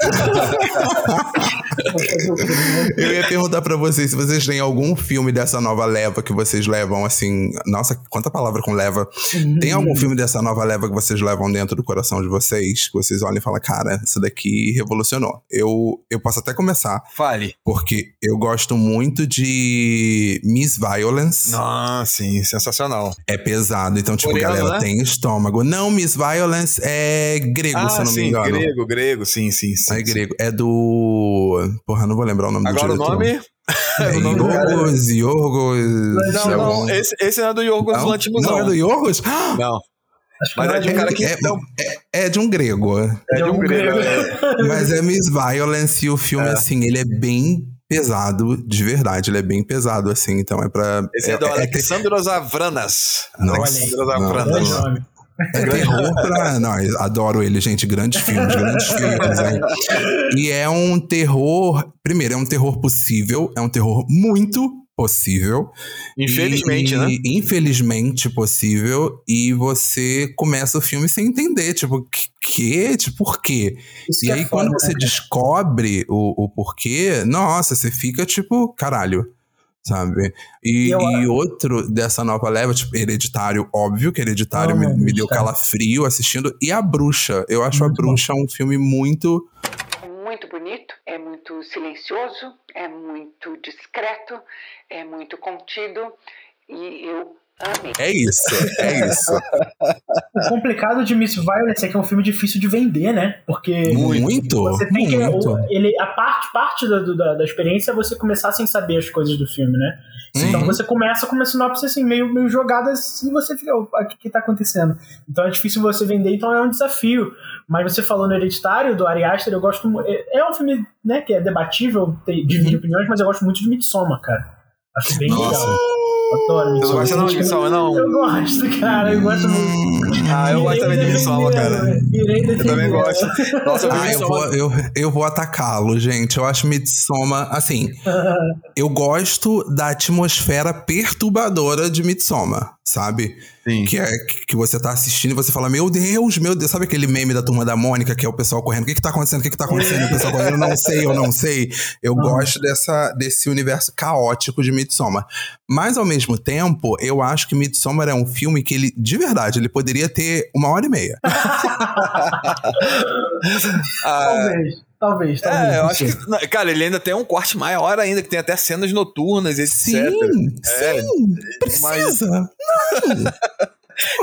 Vou fazer o quê, né? Eu ia perguntar pra vocês se vocês têm algum filme dessa nova leva que vocês levam assim. Nossa, quanta palavra com leva. Tem algum filme dessa nova leva que vocês levam dentro do coração de vocês? Que vocês olham e falam, cara, isso daqui revolucionou. Eu, eu posso até começar, Fale. porque eu gosto muito de Miss Violence. Não, sim, sensacional. É pesado, então, tipo, Coreano, galera, né? tem estômago. Não, Miss Violence é grego, se eu não Ah, sim, me engano. grego, grego, sim, sim, sim. É grego. É do. Porra, não vou lembrar o nome Agora do o diretor. nome? É o nome do cara. Yorgos, Yorgos. Não, é não, um- esse, esse não é do Yorgos Não? Lanthimos, Não não. é do Yorgos? Não, Mas não é de um cara que- É, não. é- é de um grego. é de um grego. é. Mas é Miss Violence e o filme, É. assim, ele é bem pesado, de verdade. Ele é bem pesado, assim. Então é pra. Esse é, do é, é, Alexandros Avranas. Nossa, Alexandros não, Avranas. É terror pra. Não, adoro ele, gente. Grandes filmes, grandes filmes. hein? E é um terror. Primeiro, é um terror possível. É um terror muito possível. Infelizmente, E- né? Infelizmente possível. E você começa o filme sem entender. Tipo, que? Tipo, por quê? Isso E que aí, é foda, quando né, você cara? descobre o, o porquê, nossa, você fica tipo, caralho. Sabe? E, E eu- e outro dessa nova leva, tipo, Hereditário, óbvio que Hereditário me, me deu calafrio assistindo. E A Bruxa. Eu acho A Muito bom. Bruxa um filme muito. É muito bonito, é muito silencioso, é muito discreto, é muito contido e eu É isso, é isso. O complicado de Miss Violence é que é um filme difícil de vender, né? Porque Muito. você tem que. muito. o- Ele, a parte, parte da, da, da experiência é você começar sem saber as coisas do filme, né? Sim. Então você começa com uma sinopse assim, meio, meio jogada assim, e você fica, o que, que tá acontecendo? Então é difícil você vender, então é um desafio. Mas você falou no Hereditário, do Ari Aster, eu gosto. É, é um filme, né, que é debatível, divide opiniões, mas eu gosto muito de Midsommar, cara. Acho bem Uhum. Nossa. legal. Adoro não Midsommar. gosta não de Midsommar, não? Eu gosto, cara, eu gosto muito. Ah, eu gosto também de Midsommar, cara. Eu também gosto. Nossa, Ah, eu vou, eu, eu vou atacá-lo, gente. Eu acho Midsommar, assim, eu gosto da atmosfera perturbadora de Midsommar, sabe? Sim. Que é que você tá assistindo e você fala, meu Deus, meu Deus. Sabe aquele meme da turma da Mônica, que é o pessoal correndo? O que que tá acontecendo? O que que tá acontecendo? O pessoal correndo, eu não sei, eu não sei. Eu gosto dessa, desse universo caótico de Midsommar. Mas, ao mesmo tempo, eu acho que Midsommar é um filme que ele, de verdade, ele poderia ter uma hora e meia. Ah, Talvez. Talvez, talvez. É, eu não acho que. não, Cara, ele ainda tem um corte maior ainda, que tem até cenas noturnas, etc. Sim, É, sim, precisa.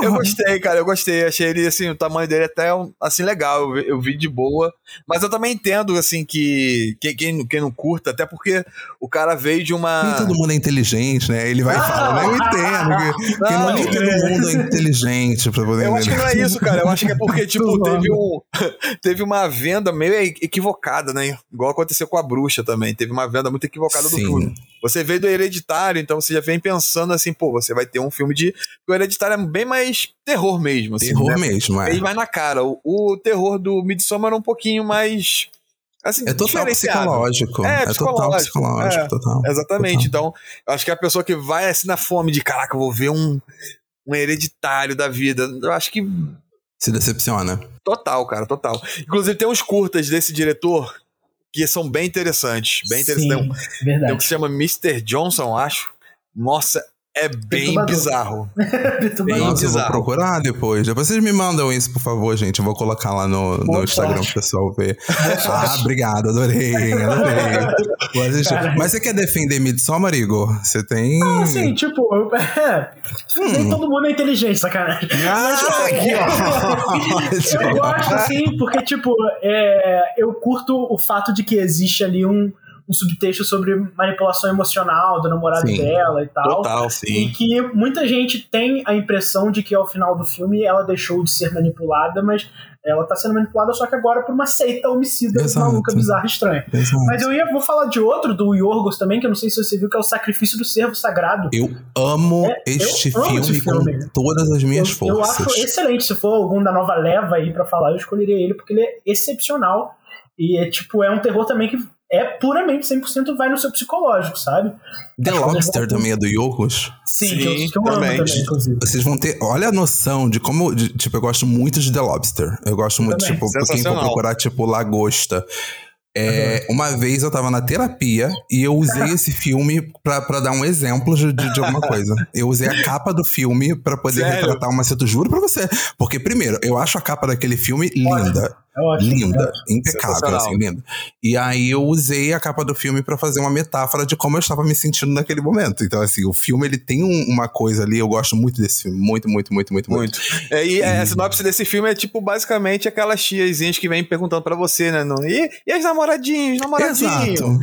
Eu gostei, cara, eu gostei. Achei ele, assim, o tamanho dele até, assim, legal. Eu, vi- eu vi de boa. Mas eu também entendo, assim, que quem, quem, quem não curta, até porque o cara veio de Nem uma. todo mundo é inteligente, né? Ele vai falando, eu entendo. Que, que não, nem todo mundo é inteligente pra poder Eu acho que não é isso, cara. Eu acho que é porque, tipo, teve, um, teve uma venda meio equivocada, né? Igual aconteceu com a bruxa também. Teve uma venda muito equivocada do Sim. filme. Você veio do hereditário, então você já vem pensando assim, pô, você vai ter um filme de. O hereditário é bem mais terror mesmo, assim. Terror né? mesmo, é. Bem mais na cara. O, o terror do Midsommar era um pouquinho mais. Assim, É total psicológico. É, É, total psicológico, psicológico, é. total. Exatamente. Total. Então, eu acho que a pessoa que vai assim na fome de caraca, eu vou ver um, um hereditário da vida. Eu acho que Se decepciona. Total, cara, total. Inclusive, tem uns curtas desse diretor que são bem interessantes. Bem interessantes. Tem um, Sim, tem um verdade. que se chama Mr. Johnson, acho. Nossa, é bem Perturbador. bizarro. Bem Nossa, eu vou bizarro. procurar depois. Depois vocês me mandam isso, por favor, gente. Eu vou colocar lá no, no Instagram pro pessoal ver. Ah, obrigado, adorei, adorei. Mas você quer defender Midsommar, Igor? Você tem. Ah, assim, tipo, eu- é, nem Hum. todo mundo é inteligente, sacanagem. Ah, aqui, ó. Eu gosto, assim, porque, tipo, é, eu curto o fato de que existe ali um, um subtexto sobre manipulação emocional do namorado Sim. dela e tal. Total, E sim. que muita gente tem a impressão de que ao final do filme ela deixou de ser manipulada, mas ela tá sendo manipulada só que agora por uma seita homicida Exato. maluca, bizarra, estranha. Exato. Mas eu ia, vou falar de outro, do Yorgos também, que eu não sei se você viu, que é o Sacrifício do Servo Sagrado. Eu amo É, eu este amo filme, esse filme. com todas as minhas eu, eu forças. acho excelente. Se for algum da nova leva aí pra falar, eu escolheria ele, porque ele é excepcional. E é tipo, é um terror também que é puramente 100% vai no seu psicológico, sabe? The coisas Lobster também é do Yorgos? Sim, Sim, que eu, que eu amo também. também, inclusive. Vocês vão ter. Olha a noção de como. de- tipo, eu gosto muito de The Lobster. Eu gosto muito, também. tipo, pra quem for procurar, tipo, Lagosta. É, uma vez eu tava na terapia e eu usei esse filme pra, pra dar um exemplo de, de alguma coisa. Eu usei a capa do filme pra poder Sério? retratar uma cena. Juro pra você. Porque, primeiro, eu acho a capa daquele filme linda. É ótimo. Linda, impecável, Sensacional. assim, linda. E aí eu usei a capa do filme pra fazer uma metáfora de como eu estava me sentindo naquele momento. Então, assim, o filme ele tem um- uma coisa ali, eu gosto muito desse filme. Muito, muito, muito, muito, muito. Muito. É, e a sinopse desse filme é tipo basicamente aquelas tiazinhas que vêm perguntando pra você, né? No, e, e as namoradinhos, namoradinhos? Exato.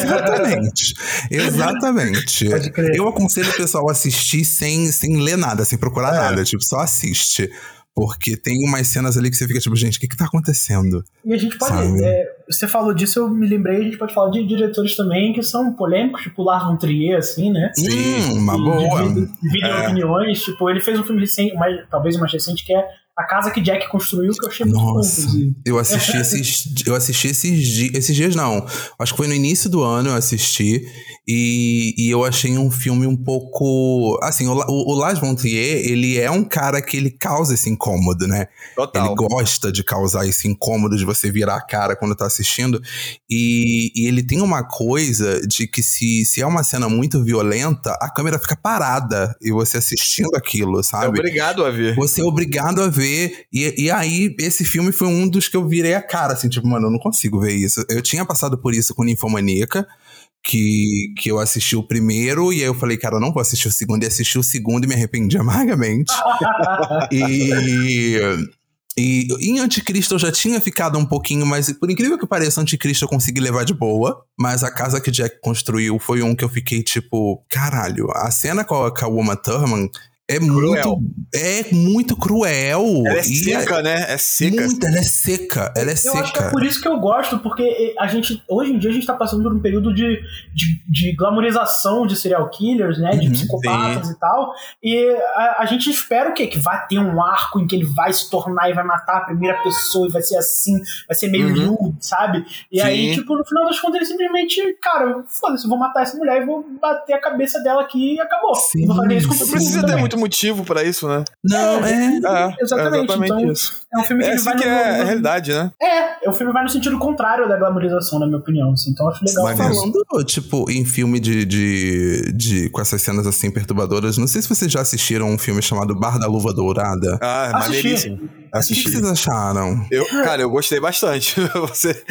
Exatamente. Exatamente. Pode crer. Eu aconselho o pessoal a assistir sem, sem ler nada, sem procurar É. nada. Tipo, só assiste. Porque tem umas cenas ali que você fica tipo, gente, o que que tá acontecendo? E a gente pode. É, você falou disso, eu me lembrei, a gente pode falar de diretores também que são polêmicos, tipo Lars Trier, assim, né? Uma E boa. Dividem, dividem É. opiniões. Tipo, ele fez um filme recente, mais, talvez o mais recente, que é A Casa que Jack Construiu, que eu achei muito bom, Nossa, inclusive. eu assisti esses, eu assisti esses dias, esses dias não, acho que foi no início do ano eu assisti e, e eu achei um filme um pouco, assim, o, o, o Lars von Trier, ele é um cara que ele causa esse incômodo, né? Total. Ele gosta de causar esse incômodo de você virar a cara quando tá assistindo. E, e ele tem uma coisa de que se, se é uma cena muito violenta, a câmera fica parada e você assistindo aquilo, É sabe? obrigado a ver. Você é obrigado a ver. E, e aí, esse filme foi um dos que eu virei a cara, assim, tipo, mano, eu não consigo ver isso. Eu tinha passado por isso com Ninfomaníaca, que, que eu assisti o primeiro, e aí eu falei, cara, eu não vou assistir o segundo, e assisti o segundo e me arrependi amargamente. e. E em Anticristo eu já tinha ficado um pouquinho, mas por incrível que pareça, Anticristo eu consegui levar de boa. Mas a casa que Jack construiu foi um que eu fiquei tipo, caralho, a cena com a, com a Uma Thurman é muito. É muito cruel. Ela é seca, né? É seca. Muito, ela é seca. Ela é Eu acho que é seca. por isso que eu gosto, porque a gente, hoje em dia, a gente tá passando por um período de, de, de glamorização de serial killers, né? De Uhum, psicopatas e tal. E a, a gente espera o quê? Que vai ter um arco em que ele vai se tornar e vai matar a primeira pessoa e vai ser assim, vai ser meio Uhum. nu, sabe? E Sim. aí, tipo, no final das contas, ele simplesmente, cara, foda-se, eu vou matar essa mulher e vou bater a cabeça dela aqui e acabou. Sim, E vou fazer isso com sim. Não precisa ter também. Muito motivo pra isso, né? Não, é. É, Exatamente, É exatamente então- isso. É um filme que É ele assim vai que no- é a realidade, né? É, o filme vai no sentido contrário da glamorização, na minha opinião. Assim, então eu acho legal falar. Falando, tipo, em filme de, de, de. com essas cenas assim perturbadoras, não sei se vocês já assistiram um filme chamado Bar da Luva Dourada. Ah, Assisti. maneiríssimo. Assisti, O que, que vocês acharam? Eu, cara, eu gostei bastante. Você,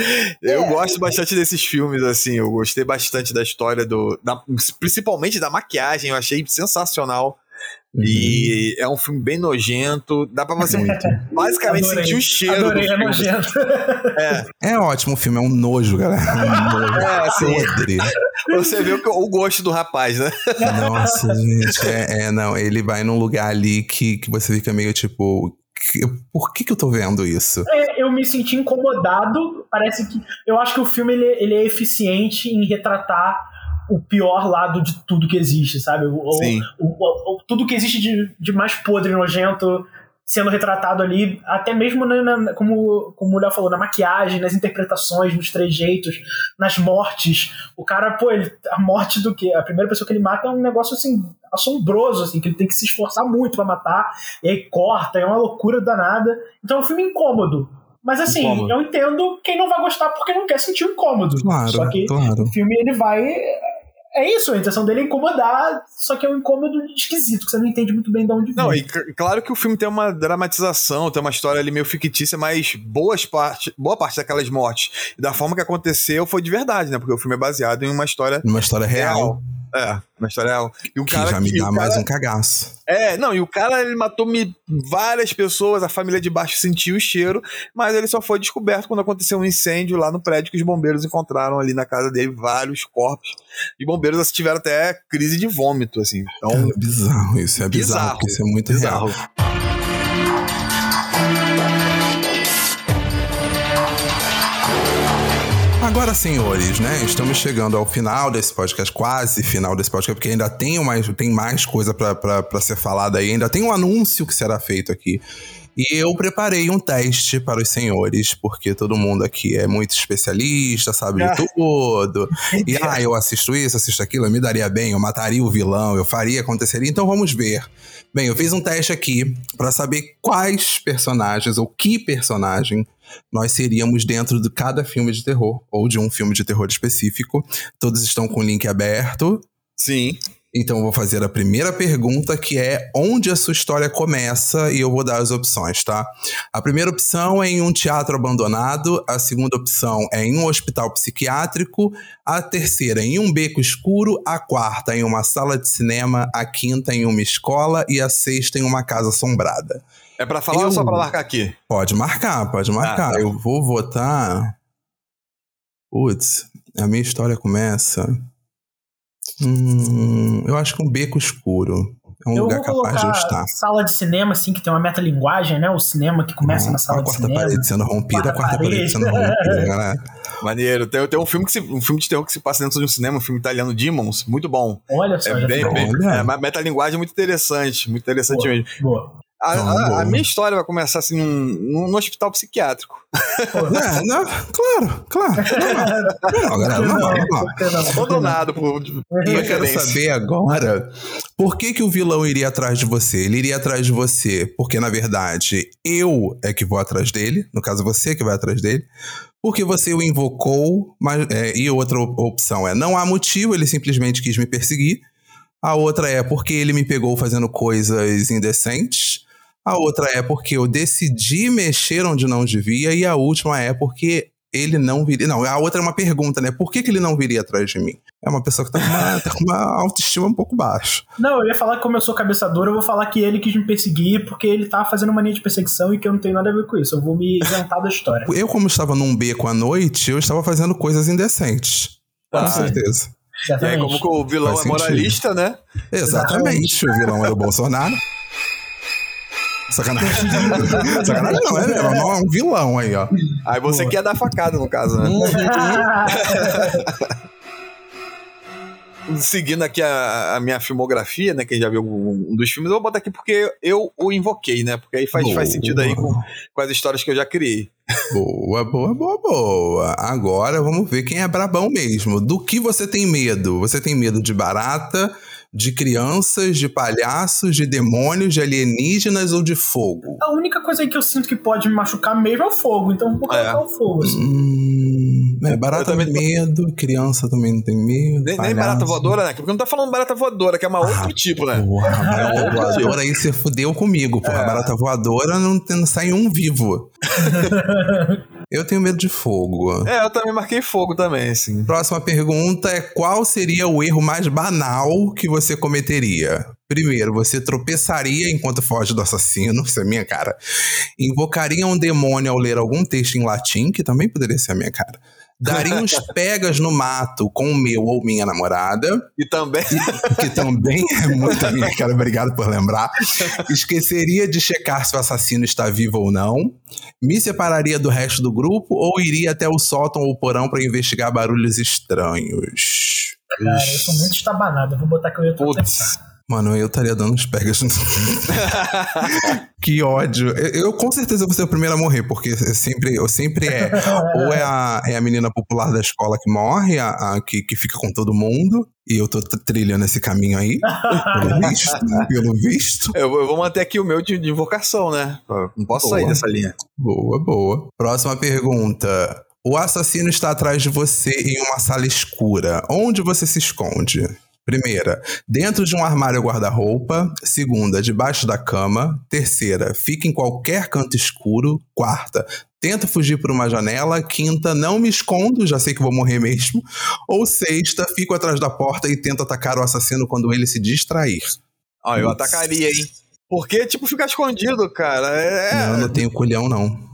eu É. gosto bastante desses filmes, assim. Eu gostei bastante da história do. da- principalmente da maquiagem, eu achei sensacional. E é um filme bem nojento. Dá pra você basicamente Adorei. sentir o cheiro Adorei, do é nojento. É, É ótimo o filme, é um nojo, galera. É um nojo. É, assim. Você vê o, que- o gosto do rapaz, né? Nossa, gente. É, é, não, ele vai num lugar ali que, que você fica meio tipo. por que, que eu tô vendo isso? É, eu me senti incomodado. Parece que. Eu acho que o filme ele, ele é eficiente em retratar o pior lado de tudo que existe, sabe? O, o- Sim. o- tudo que existe de, de mais podre e nojento sendo retratado ali, até mesmo na, na- como, como o Léo falou, na maquiagem, nas interpretações, nos trejeitos, nas mortes. O cara, pô, ele, a morte do que? A primeira pessoa que ele mata é um negócio assim assombroso, assim, que ele tem que se esforçar muito pra matar, e aí corta, é uma loucura danada. Então é um filme incômodo. Mas assim, Incômodo. eu entendo quem não vai gostar porque não quer sentir o incômodo. Claro, Só que claro. o filme ele vai. É isso, a intenção dele é incomodar, só que é um incômodo esquisito, que você não entende muito bem de onde vem. Não, e claro que o filme tem uma dramatização, tem uma história ali meio fictícia, mas boas parte, boa parte daquelas mortes e da forma que aconteceu foi de verdade, né? Porque o filme é baseado em uma história Uma história real. É, uma história real. E o Que cara já me dá mais cara- um cagaço. É, não, e o cara ele matou me várias pessoas, a família de baixo sentiu o cheiro, mas ele só foi descoberto quando aconteceu um incêndio lá no prédio que os bombeiros encontraram ali na casa dele vários corpos. E bombeiros tiveram até crise de vômito, assim. Então, É bizarro isso, é bizarro, Bizarro. isso é muito bizarro. real. Agora, senhores, né? Estamos chegando ao final desse podcast, quase final desse podcast, porque ainda tem mais, tem mais coisa pra ser falada aí, ainda tem um anúncio que será feito aqui. E eu preparei um teste para os senhores, porque todo mundo aqui é muito especialista, sabe de Ah. tudo. E ah, eu assisto isso, assisto aquilo, eu me daria bem, eu mataria o vilão, eu faria, aconteceria. Então vamos ver. Bem, eu fiz um teste aqui para saber quais personagens ou que personagem nós seríamos dentro de cada filme de terror ou de um filme de terror específico. Todos estão com o link aberto. Sim. Então eu vou fazer a primeira pergunta, que é onde a sua história começa, e eu vou dar as opções, tá? A primeira opção é em um teatro abandonado, a segunda opção é em um hospital psiquiátrico, a terceira em um beco escuro, a quarta em uma sala de cinema, a quinta em uma escola e a sexta em uma casa assombrada. É pra falar Eu- ou só pra marcar aqui? Pode marcar, pode marcar. tá. Eu vou votar. Putz, a minha história começa. Hum, eu acho que um beco escuro. É um eu lugar vou capaz de eu colocar estar. sala de cinema, assim, que tem uma metalinguagem, né? O cinema que começa na sala a de quarta cinema. parede sendo rompida, a Quarta quarta parede parede. sendo rompida, galera. Maneiro. Tem, tem um filme que se, um filme de terror que se passa dentro de um cinema, um filme italiano Demons, muito bom. Olha só, É já bem, ficou. bem é, uma metalinguagem muito interessante, muito interessante Boa. mesmo. Boa. A, a- boa. a minha história vai começar assim num, num hospital psiquiátrico. É, não, claro, claro. Não, não, galera, não, não? Abandonado por. Eu quero saber agora por que, que o vilão iria atrás de você? Ele iria atrás de você porque, na verdade, eu é que vou atrás dele, no caso, você que vai atrás dele, porque você o invocou, mas, é, e outra op- opção é não há motivo, ele simplesmente quis me perseguir. A outra é porque ele me pegou fazendo coisas indecentes. A outra é porque eu decidi mexer onde não devia. E a última é porque ele não viria. Não, a outra é uma pergunta, né? Por que, que ele não viria atrás de mim? É uma pessoa que tá com uma, tá com uma autoestima um pouco baixa. Não, eu ia falar que como eu sou cabeçador, eu vou falar que ele quis me perseguir porque ele tava fazendo mania de perseguição e que eu não tenho nada a ver com isso. Eu vou me isentar da história. Eu, como estava num beco à noite, eu estava fazendo coisas indecentes. Com Ah. certeza. E aí, como que o vilão Faz é moralista, né? Exatamente. O vilão era o Bolsonaro. Sacanagem. Sacanagem não, é mesmo. É um vilão aí, ó. Aí você Boa. quer dar facada, no caso, né? Seguindo aqui a, a minha filmografia, né? Quem já viu um, um dos filmes, eu vou botar aqui porque eu o invoquei, né? Porque aí faz, faz sentido aí com, com as histórias que eu já criei. Boa, boa, boa, boa. Agora vamos ver quem é brabão mesmo. Do que você tem medo? Você tem medo de barata, de crianças, de palhaços, de demônios, de alienígenas ou de fogo? A única coisa aí que eu sinto que pode me machucar mesmo é o fogo, então vou colocar É. o fogo. assim. Hum, É, barata também medo, criança também não tem medo. Nem, nem barata voadora, né? Porque não tá falando barata voadora, que é uma outro Ah, tipo, né? Porra, barata voadora aí você fudeu comigo, porra. É. Barata voadora não, não sai um vivo. Eu tenho medo de fogo. É, eu também marquei fogo também, assim. Próxima pergunta é: qual seria o erro mais banal que você cometeria? Primeiro, você tropeçaria enquanto foge do assassino, isso é minha cara. Invocaria um demônio ao ler algum texto em latim, que também poderia ser a minha cara. Daria uns pegas no mato com o meu ou minha namorada, E também. que também é muito a minha cara, obrigado por lembrar. Esqueceria de checar se o assassino está vivo ou não. Me separaria do resto do grupo ou iria até o sótão ou porão para investigar barulhos estranhos. Cara, eu sou muito estabanado. Eu vou botar que eu ia Putz. Mano, eu estaria dando uns pegas. que ódio. Eu, eu, com certeza vou ser o primeiro a morrer, porque eu sempre, eu sempre é. Ou é a, é a menina popular da escola que morre, a, a que, que fica com todo mundo. E eu tô trilhando esse caminho aí. Pelo visto. Pelo visto. Eu, vou- eu vou manter aqui o meu de, de invocação, né? Não posso sair Boa. dessa linha. Boa, boa. Próxima pergunta. O assassino está atrás de você em uma sala escura. Onde você se esconde? Primeira, dentro de um armário guarda-roupa. Segunda, debaixo da cama. Terceira, fica em qualquer canto escuro. Quarta, tento fugir por uma janela. Quinta, não me escondo, já sei que vou morrer mesmo. Ou sexta, fico atrás da porta e tento atacar o assassino quando ele se distrair. Ó, eu Putz. atacaria, hein? Porque, tipo, ficar escondido, cara. É. Não, eu não tenho culhão, não.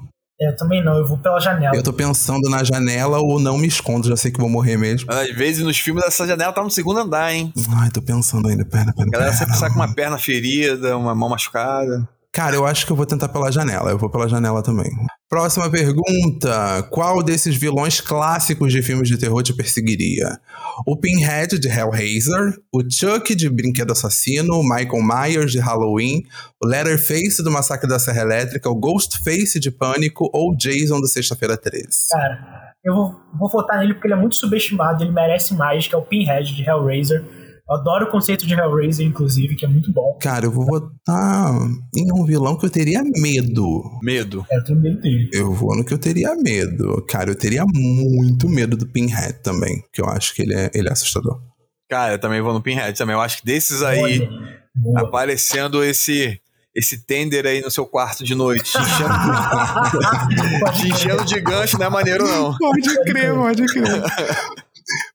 É, eu também não, eu vou pela janela. Eu tô pensando na janela ou não me escondo, já sei que vou morrer mesmo. Às vezes nos filmes essa janela tá no segundo andar, hein? Ai, tô pensando ainda. Pera, pera, A galera pera. sempre sai com uma perna ferida, uma mão machucada. Cara, eu acho que eu vou tentar pela janela. Eu vou pela janela também. Próxima pergunta. Qual desses vilões clássicos de filmes de terror te perseguiria? O Pinhead de Hellraiser, o Chuck de Brinquedo Assassino, o Michael Myers de Halloween, o Letterface do Massacre da Serra Elétrica, o Ghostface de Pânico ou o Jason do Sexta-feira 13? Cara, eu vou, vou votar nele porque ele é muito subestimado, ele merece mais, que é o Pinhead de Hellraiser. Eu adoro o conceito de Hellraiser, inclusive, que é muito bom. Cara, eu vou votar em um vilão que eu teria medo. Medo. É, eu tenho medo dele. Eu vou no que eu teria medo. Cara, eu teria muito medo do Pinhead também, que eu acho que ele é, ele é assustador. Cara, eu também vou no Pinhead também. Eu acho que desses aí, Olha, boa. aparecendo esse. Esse tender aí no seu quarto de noite, te enchendo, te enchendo de gancho, não é maneiro, não. Pode crer, pode crer.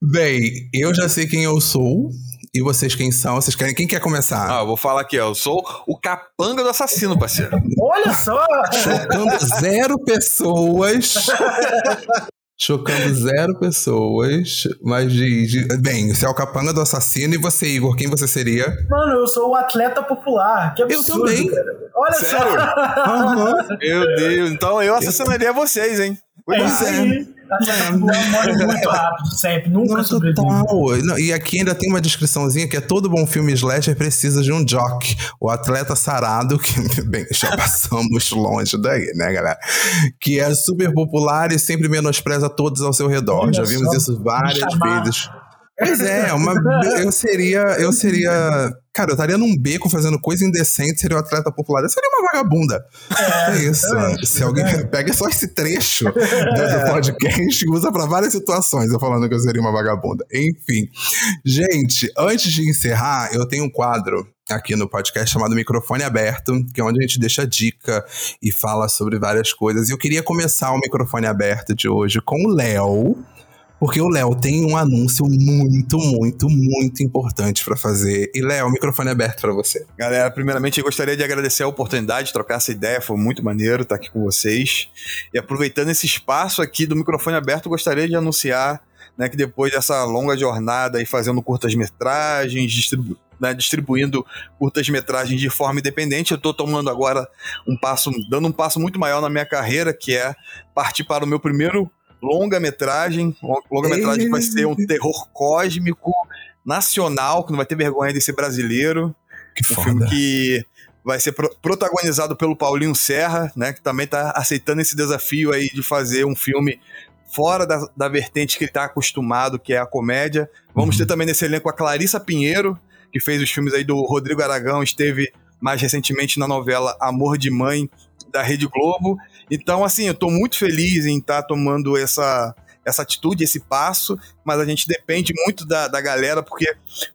Bem, eu já sei quem eu sou. E vocês quem são? Vocês querem? Quem quer começar? Ah, eu vou falar aqui, ó. Eu sou o capanga do assassino, parceiro. Olha só! Chocando zero pessoas. Chocando zero pessoas. Mas diz. diz- Bem, você é o capanga do assassino. E você, Igor, quem você seria? Mano, eu sou o atleta popular. Que absurdo, também. cara. Olha Sério? só! Aham. Meu Deus, então eu assassinaria vocês, hein? É Popular morre muito rápido, sempre. Nunca Não, total. Não, E aqui ainda tem uma descriçãozinha que é todo bom filme slasher precisa de um jock, o atleta sarado, que, bem, já passamos longe daí, né, galera? Que é super popular e sempre menospreza todos ao seu redor. Olha já vimos só, isso várias chamar. vezes. Pois é, uma, eu seria. Eu seria. Cara, eu estaria num beco fazendo coisa indecente, seria o atleta popular. Eu seria uma vagabunda. É, isso. exatamente. Se alguém pega só esse trecho do, podcast e usa pra várias situações, eu falando que eu seria uma vagabunda. Enfim. Gente, antes de encerrar, eu tenho um quadro aqui no podcast chamado Microfone Aberto, que é onde a gente deixa dica e fala sobre várias coisas. E eu queria começar o microfone aberto de hoje com o Léo. Porque o Léo tem um anúncio muito, muito, muito importante pra fazer. E, Léo, o microfone é aberto pra você. Galera, primeiramente eu gostaria de agradecer a oportunidade de trocar essa ideia, foi muito maneiro estar aqui com vocês. E aproveitando esse espaço aqui do microfone aberto, gostaria de anunciar né, que depois dessa longa jornada aí fazendo curtas-metragens, distribu né, distribuindo curtas-metragens de forma independente, eu estou tomando agora um passo, dando um passo muito maior na minha carreira, que é partir para o meu primeiro longa-metragem. Longa-metragem que vai ser um terror cósmico nacional, que não vai ter vergonha de ser brasileiro. Que Um filme foda. que vai ser pro- protagonizado pelo Paulinho Serra, né? Que também tá aceitando esse desafio aí de fazer um filme fora da, da vertente que ele tá acostumado, que é a comédia. Vamos Uhum. ter também nesse elenco a Clarissa Pinheiro, que fez os filmes aí do Rodrigo Aragão, esteve mais recentemente na novela Amor de Mãe, da Rede Globo. Então, assim, eu tô muito feliz em estar tomando essa, essa atitude, esse passo, mas a gente depende muito da, da galera, porque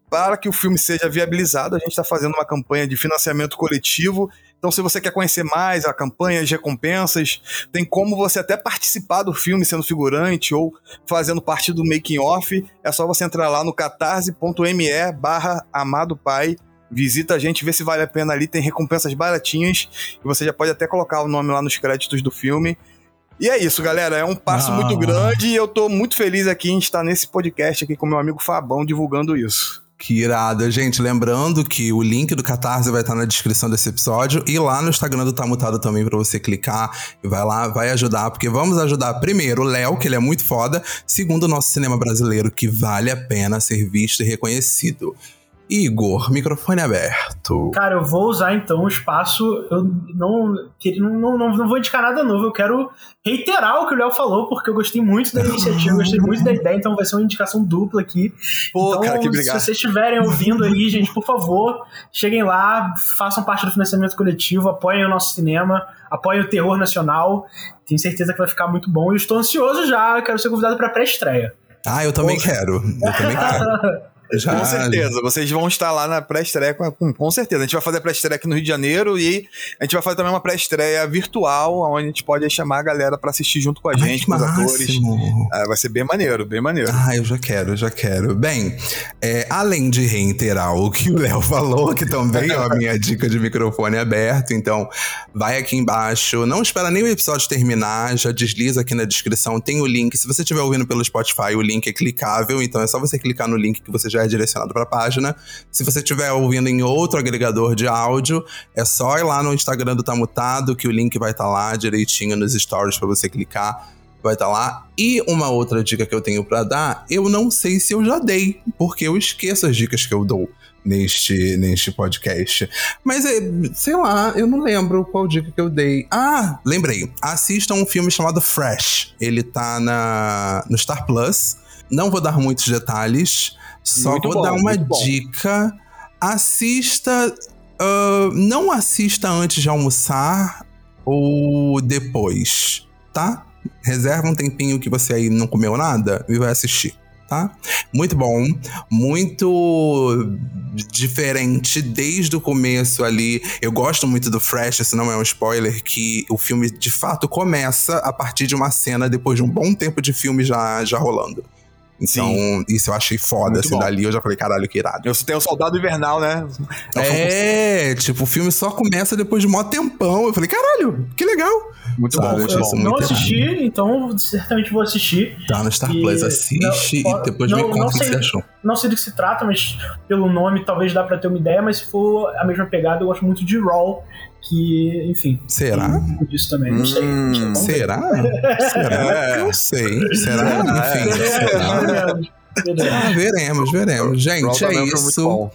para que o filme seja viabilizado, a gente está fazendo uma campanha de financiamento coletivo. Então, se você quer conhecer mais a campanha, as recompensas, tem como você até participar do filme sendo figurante ou fazendo parte do making off. É só você entrar lá no catarse.me barra amado pai visita a gente, vê se vale a pena ali, tem recompensas baratinhas e você já pode até colocar o nome lá nos créditos do filme. E é isso, galera. É um passo ah. muito grande e eu tô muito feliz aqui em estar nesse podcast aqui com meu amigo Fabão divulgando isso. Que irado. Gente, lembrando que o link do Catarse vai estar na descrição desse episódio e lá no Instagram do Tá Mutado também para você clicar e vai lá, vai ajudar, porque vamos ajudar primeiro o Léo, que ele é muito foda, segundo o nosso cinema brasileiro, que vale a pena ser visto e reconhecido. Igor, microfone aberto. Cara, eu vou usar então o espaço. Eu não, não, não, não vou indicar nada novo. Eu quero reiterar o que o Léo falou, porque eu gostei muito da iniciativa, gostei muito da ideia, então vai ser uma indicação dupla aqui. Pô, então, cara, que obrigado. Se vocês estiverem ouvindo aí, gente, por favor, cheguem lá, façam parte do financiamento coletivo, apoiem o nosso cinema, apoiem o terror nacional. Tenho certeza que vai ficar muito bom. E estou ansioso já, quero ser convidado para pré-estreia. Ah, eu também quero. Eu também quero. Já, com certeza. Vocês vão estar lá na pré-estreia com, com certeza. A gente vai fazer a pré-estreia aqui no Rio de Janeiro e a gente vai fazer também uma pré-estreia virtual, onde a gente pode chamar a galera para assistir junto com a gente, com os atores. Ah, vai ser bem maneiro, bem maneiro. Ah, eu já quero, eu já quero. Bem, é, além de reiterar o que o Léo falou, que também é a minha dica de microfone aberto, então vai aqui embaixo. Não espera nem o episódio terminar, já desliza aqui na descrição, tem o link. Se você estiver ouvindo pelo Spotify, o link é clicável, então é só você clicar no link que você já é direcionado para a página. Se você estiver ouvindo em outro agregador de áudio, é só ir lá no Instagram do Tá Mutado, que o link vai estar tá lá direitinho nos stories para você clicar. Vai estar tá lá. E uma outra dica que eu tenho para dar, eu não sei se eu já dei, porque eu esqueço as dicas que eu dou neste, neste podcast. Mas, é, sei lá, eu não lembro qual dica que eu dei. Ah, lembrei. Assista um filme chamado Fresh. Ele tá na, no Star Plus. Não vou dar muitos detalhes, só muito vou bom, dar uma dica. Assista. Uh, não assista antes de almoçar ou depois, tá? Reserva um tempinho que você aí não comeu nada e vai assistir. Tá? Muito bom, muito diferente desde o começo ali. Eu gosto muito do Fresh, se não é um spoiler, que o filme de fato começa a partir de uma cena depois de um bom tempo de filme já, já rolando. Então, Sim. isso eu achei foda, Muito assim, bom. dali eu já falei, caralho, que irado. Eu tenho o Soldado Invernal, né? É, tipo, o filme só começa depois de mó tempão. Eu falei, caralho, que legal. Muito Sabe, bom. Eu, não assisti, errado. então certamente vou assistir. Tá no Star Plus, assiste não, e depois não, me conta o que você achou. Não sei do que se trata, mas pelo nome talvez dá pra ter uma ideia, mas se for a mesma pegada, eu gosto muito de Raw, que, enfim. Será? Um disso também, não sei. Hum, será? será? Não sei. Será? Enfim, será? Ah, veremos, veremos. Gente, é isso.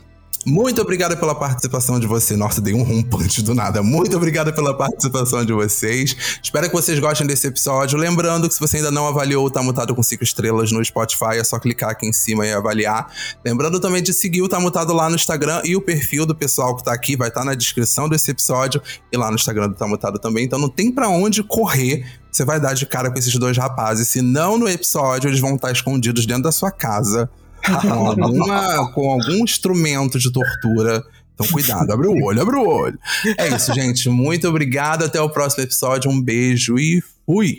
Muito obrigado pela participação de você. Nossa, dei um rompante do nada. Muito obrigado pela participação de vocês. Espero que vocês gostem desse episódio. Lembrando que se você ainda não avaliou, tá mutado com 5 estrelas no Spotify, é só clicar aqui em cima e avaliar. Lembrando também de seguir o Tá Mutado lá no Instagram e o perfil do pessoal que tá aqui vai estar tá na descrição desse episódio e lá no Instagram do Tá Mutado também. Então não tem para onde correr você vai dar de cara com esses dois rapazes. Se não no episódio, eles vão estar escondidos dentro da sua casa com, alguma, com algum instrumento de tortura. Então, cuidado, abre o olho, abre o olho. É isso, gente. Muito obrigado. Até o próximo episódio. Um beijo e fui!